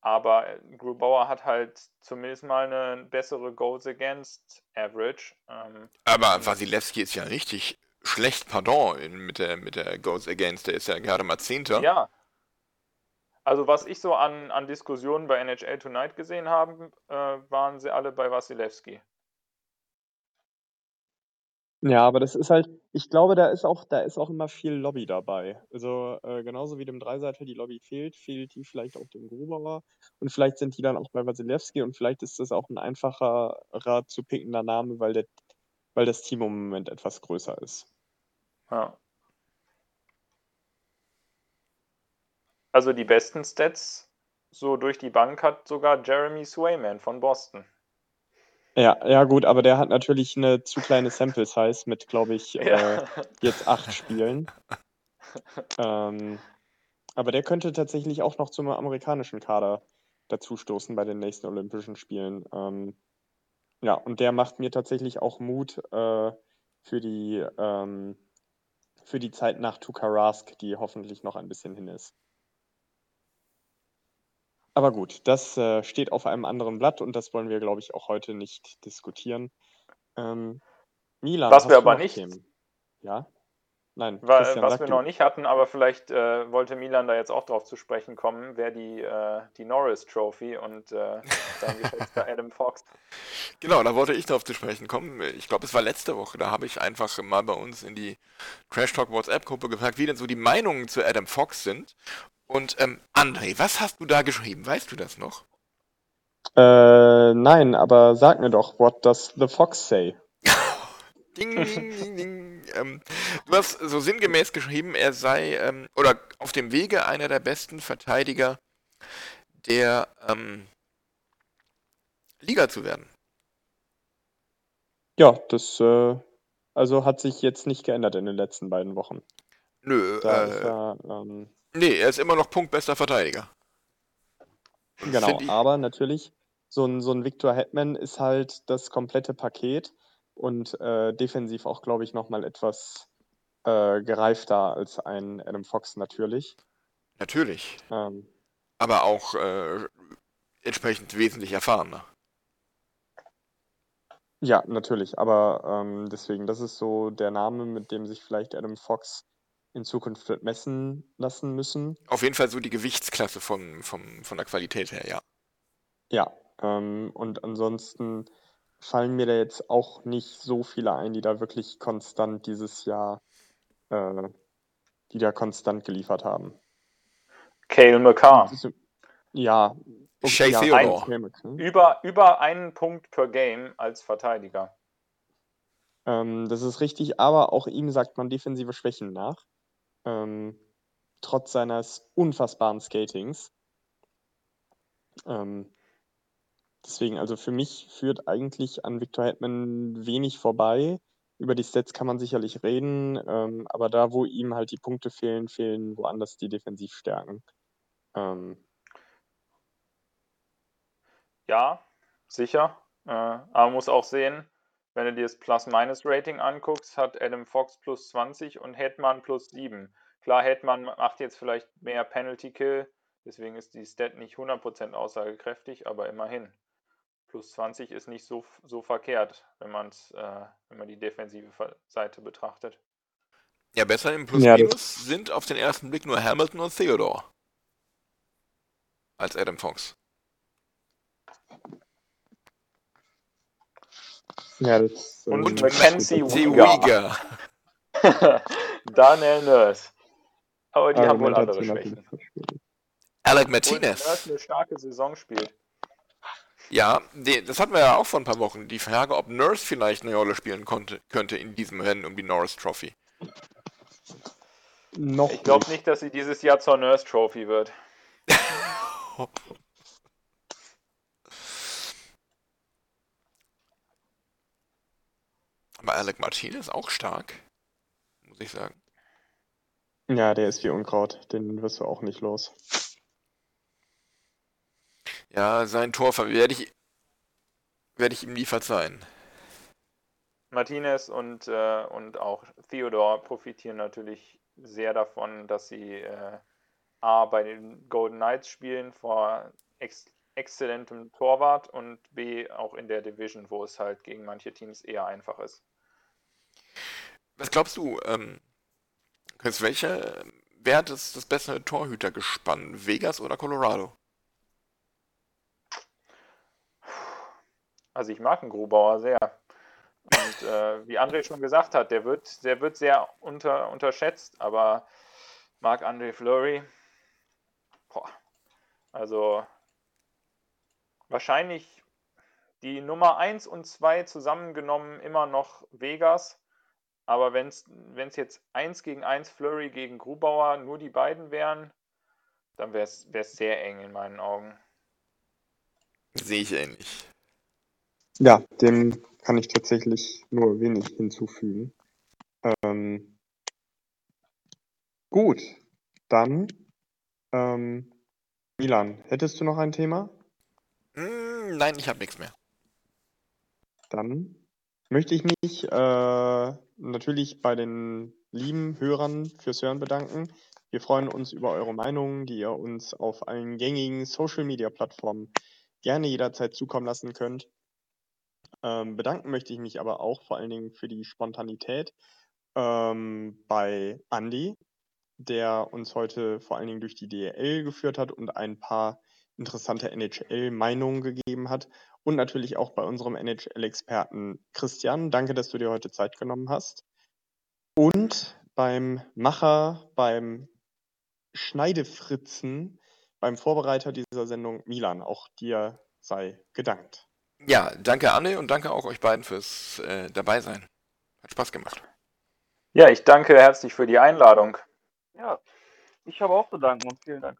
aber Grubauer hat halt zumindest mal eine bessere Goals Against Average. Ähm, Aber Wasilewski ist ja richtig schlecht, pardon, mit, der, mit der Goals Against. Der ist ja gerade mal Zehnter. ja. Also was ich so an, an Diskussionen bei NHL Tonight gesehen habe, äh, waren sie alle bei Wasilewski. Ja, aber das ist halt, ich glaube, da ist auch, da ist auch immer viel Lobby dabei. Also äh, genauso wie dem Dreiseiter die Lobby fehlt, fehlt die vielleicht auch dem Grubauer. Und vielleicht sind die dann auch bei Wasilewski und vielleicht ist das auch ein einfacherer zu pickender Name, weil, der, weil das Team im Moment etwas größer ist. Ja. Also die besten Stats so durch die Bank hat sogar Jeremy Swayman von Boston. Ja, ja gut, aber der hat natürlich eine zu kleine Sample Size mit, glaube ich, äh, Ja. jetzt acht Spielen. Ähm, aber der könnte tatsächlich auch noch zum amerikanischen Kader dazustoßen bei den nächsten Olympischen Spielen. Ähm, ja, und der macht mir tatsächlich auch Mut äh, für die ähm, für die Zeit nach Tuka Rask, die hoffentlich noch ein bisschen hin ist. Aber gut, das äh, steht auf einem anderen Blatt und das wollen wir, glaube ich, auch heute nicht diskutieren. Ähm, Milan, Was wir aber noch nicht- Themen? Ja? nein, Christian, was wir du. noch nicht hatten, aber vielleicht äh, wollte Milan da jetzt auch drauf zu sprechen kommen, wäre die, äh, die Norris Trophy und äh, sein geschätzter Adam Fox. Genau, da wollte ich drauf zu sprechen kommen. Ich glaube, es war letzte Woche. Da habe ich einfach mal bei uns in die Trash Talk WhatsApp-Gruppe gefragt, wie denn so die Meinungen zu Adam Fox sind. Und ähm, André, was hast du da geschrieben? Weißt du das noch? Äh, nein, aber sag mir doch, what does the fox say? Ding, ding, ding, ding. Ähm, du hast so sinngemäß geschrieben, er sei ähm, oder auf dem Wege einer der besten Verteidiger der ähm, Liga zu werden. Ja, das äh, also hat sich jetzt nicht geändert in den letzten beiden Wochen. Nö, Da äh, er, ähm, nee, er ist immer noch punktbester Verteidiger. genau, aber natürlich, so ein, so ein Victor Hetman ist halt das komplette Paket und äh, defensiv auch, glaube ich, nochmal etwas äh, gereifter als ein Adam Fox natürlich. Natürlich, Ähm, aber auch äh, entsprechend wesentlich erfahrener. ja, natürlich, aber ähm, deswegen, das ist so der Name, mit dem sich vielleicht Adam Fox in Zukunft wird messen lassen müssen. Auf jeden Fall so die Gewichtsklasse von, vom, von der Qualität her, ja. Ja, ähm, und ansonsten fallen mir da jetzt auch nicht so viele ein, die da wirklich konstant dieses Jahr, äh, die da konstant geliefert haben. Cale McCarr. Ja, okay, Shea ja, Theodore. Cale McCarr. Über, über einen Punkt per Game als Verteidiger. Ähm, das ist richtig, aber auch ihm sagt man defensive Schwächen nach. Ähm, trotz seines unfassbaren Skatings. Ähm, deswegen, also für mich führt eigentlich an Victor Hetman wenig vorbei. Über die Stats kann man sicherlich reden, ähm, aber da, wo ihm halt die Punkte fehlen, fehlen woanders die Defensivstärken. Ähm, Ja, sicher. Äh, aber man muss auch sehen, wenn du dir das Plus-Minus-Rating anguckst, hat Adam Fox plus 20 und Hetman plus 7. Klar, Hetman macht jetzt vielleicht mehr Penalty-Kill, deswegen ist die Stat nicht 100% aussagekräftig, aber immerhin. Plus 20 ist nicht so, so verkehrt, wenn, man's, äh, wenn man die defensive Seite betrachtet. Ja, besser im Ja, Plus-Minus sind auf den ersten Blick nur Hamilton und Theodore. Als Adam Fox. Ja, das, Und Und Mackenzie. Uyghur. Daniel Nurse. Aber die haben wohl andere Schwächen. Alec Und Martinez. Nurse eine starke Saison spielt. Ja, die, das hatten wir ja auch vor ein paar Wochen. Die Frage, ob Nurse vielleicht eine Rolle spielen konnte, könnte in diesem Rennen um die Norris Trophy. Noch Ich glaube nicht, dass sie dieses Jahr zur Nurse Trophy wird. Alec Martinez auch stark. Muss ich sagen. Ja, der ist wie Unkraut. Den wirst du auch nicht los. Ja, sein Tor werde ich, werde ich ihm nie verzeihen. Martinez und, äh, und auch Theodore profitieren natürlich sehr davon, dass sie äh, A bei den Golden Knights spielen vor ex exzellentem Torwart und B auch in der Division, wo es halt gegen manche Teams eher einfach ist. Was glaubst du, ähm, Chris, welche, wer hat das, bessere Torhütergespann? Vegas oder Colorado? Also ich mag den Grubauer sehr. Und äh, wie André schon gesagt hat, der wird, der wird sehr unter, unterschätzt, aber Marc André Fleury, boah, also wahrscheinlich die Nummer 1 und 2 zusammengenommen immer noch Vegas. Aber wenn es jetzt 1 gegen 1 Flurry gegen Grubauer nur die beiden wären, dann wäre es sehr eng in meinen Augen. Sehe ich ähnlich. Ja, dem kann ich tatsächlich nur wenig hinzufügen. Ähm, gut, dann ähm, Milan, hättest du noch ein Thema? Hm, nein, ich habe nichts mehr. Dann möchte ich mich äh, natürlich bei den lieben Hörern fürs Hören bedanken. Wir freuen uns über eure Meinungen, die ihr uns auf allen gängigen Social-Media-Plattformen gerne jederzeit zukommen lassen könnt. Ähm, bedanken möchte ich mich aber auch vor allen Dingen für die Spontanität ähm, bei Andy, der uns heute vor allen Dingen durch die DL geführt hat und ein paar interessante NHL-Meinungen gegeben hat. Und natürlich auch bei unserem NHL-Experten Christian. Danke, dass du dir heute Zeit genommen hast. Und beim Macher, beim Schneidefritzen, beim Vorbereiter dieser Sendung Milan. Auch dir sei gedankt. Ja, danke Anne und danke auch euch beiden fürs äh, Dabeisein. Hat Spaß gemacht. Ja, ich danke herzlich für die Einladung. Ja, ich habe auch zu danken und vielen Dank.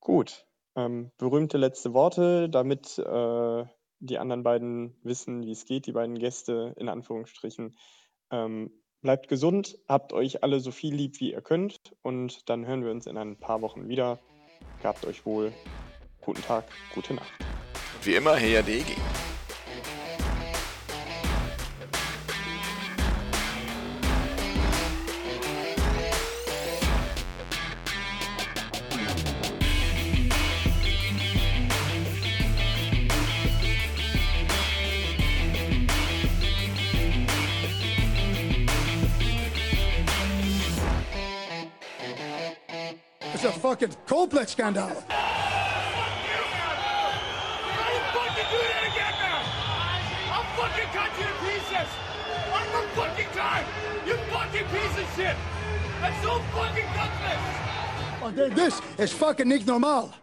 Gut. Ähm, berühmte letzte Worte, damit äh, die anderen beiden wissen, wie es geht, die beiden Gäste in Anführungsstrichen. Ähm, bleibt gesund, habt euch alle so viel lieb, wie ihr könnt und dann hören wir uns in ein paar Wochen wieder. Gabt euch wohl. Guten Tag, gute Nacht. Wie immer, Heya DEG. It's a fucking complex scandal. Don't fucking do that again now! I'll fucking cut you to pieces! One more fucking time! You fucking piece of shit! That's so fucking gutless! Oh, This is fucking normal.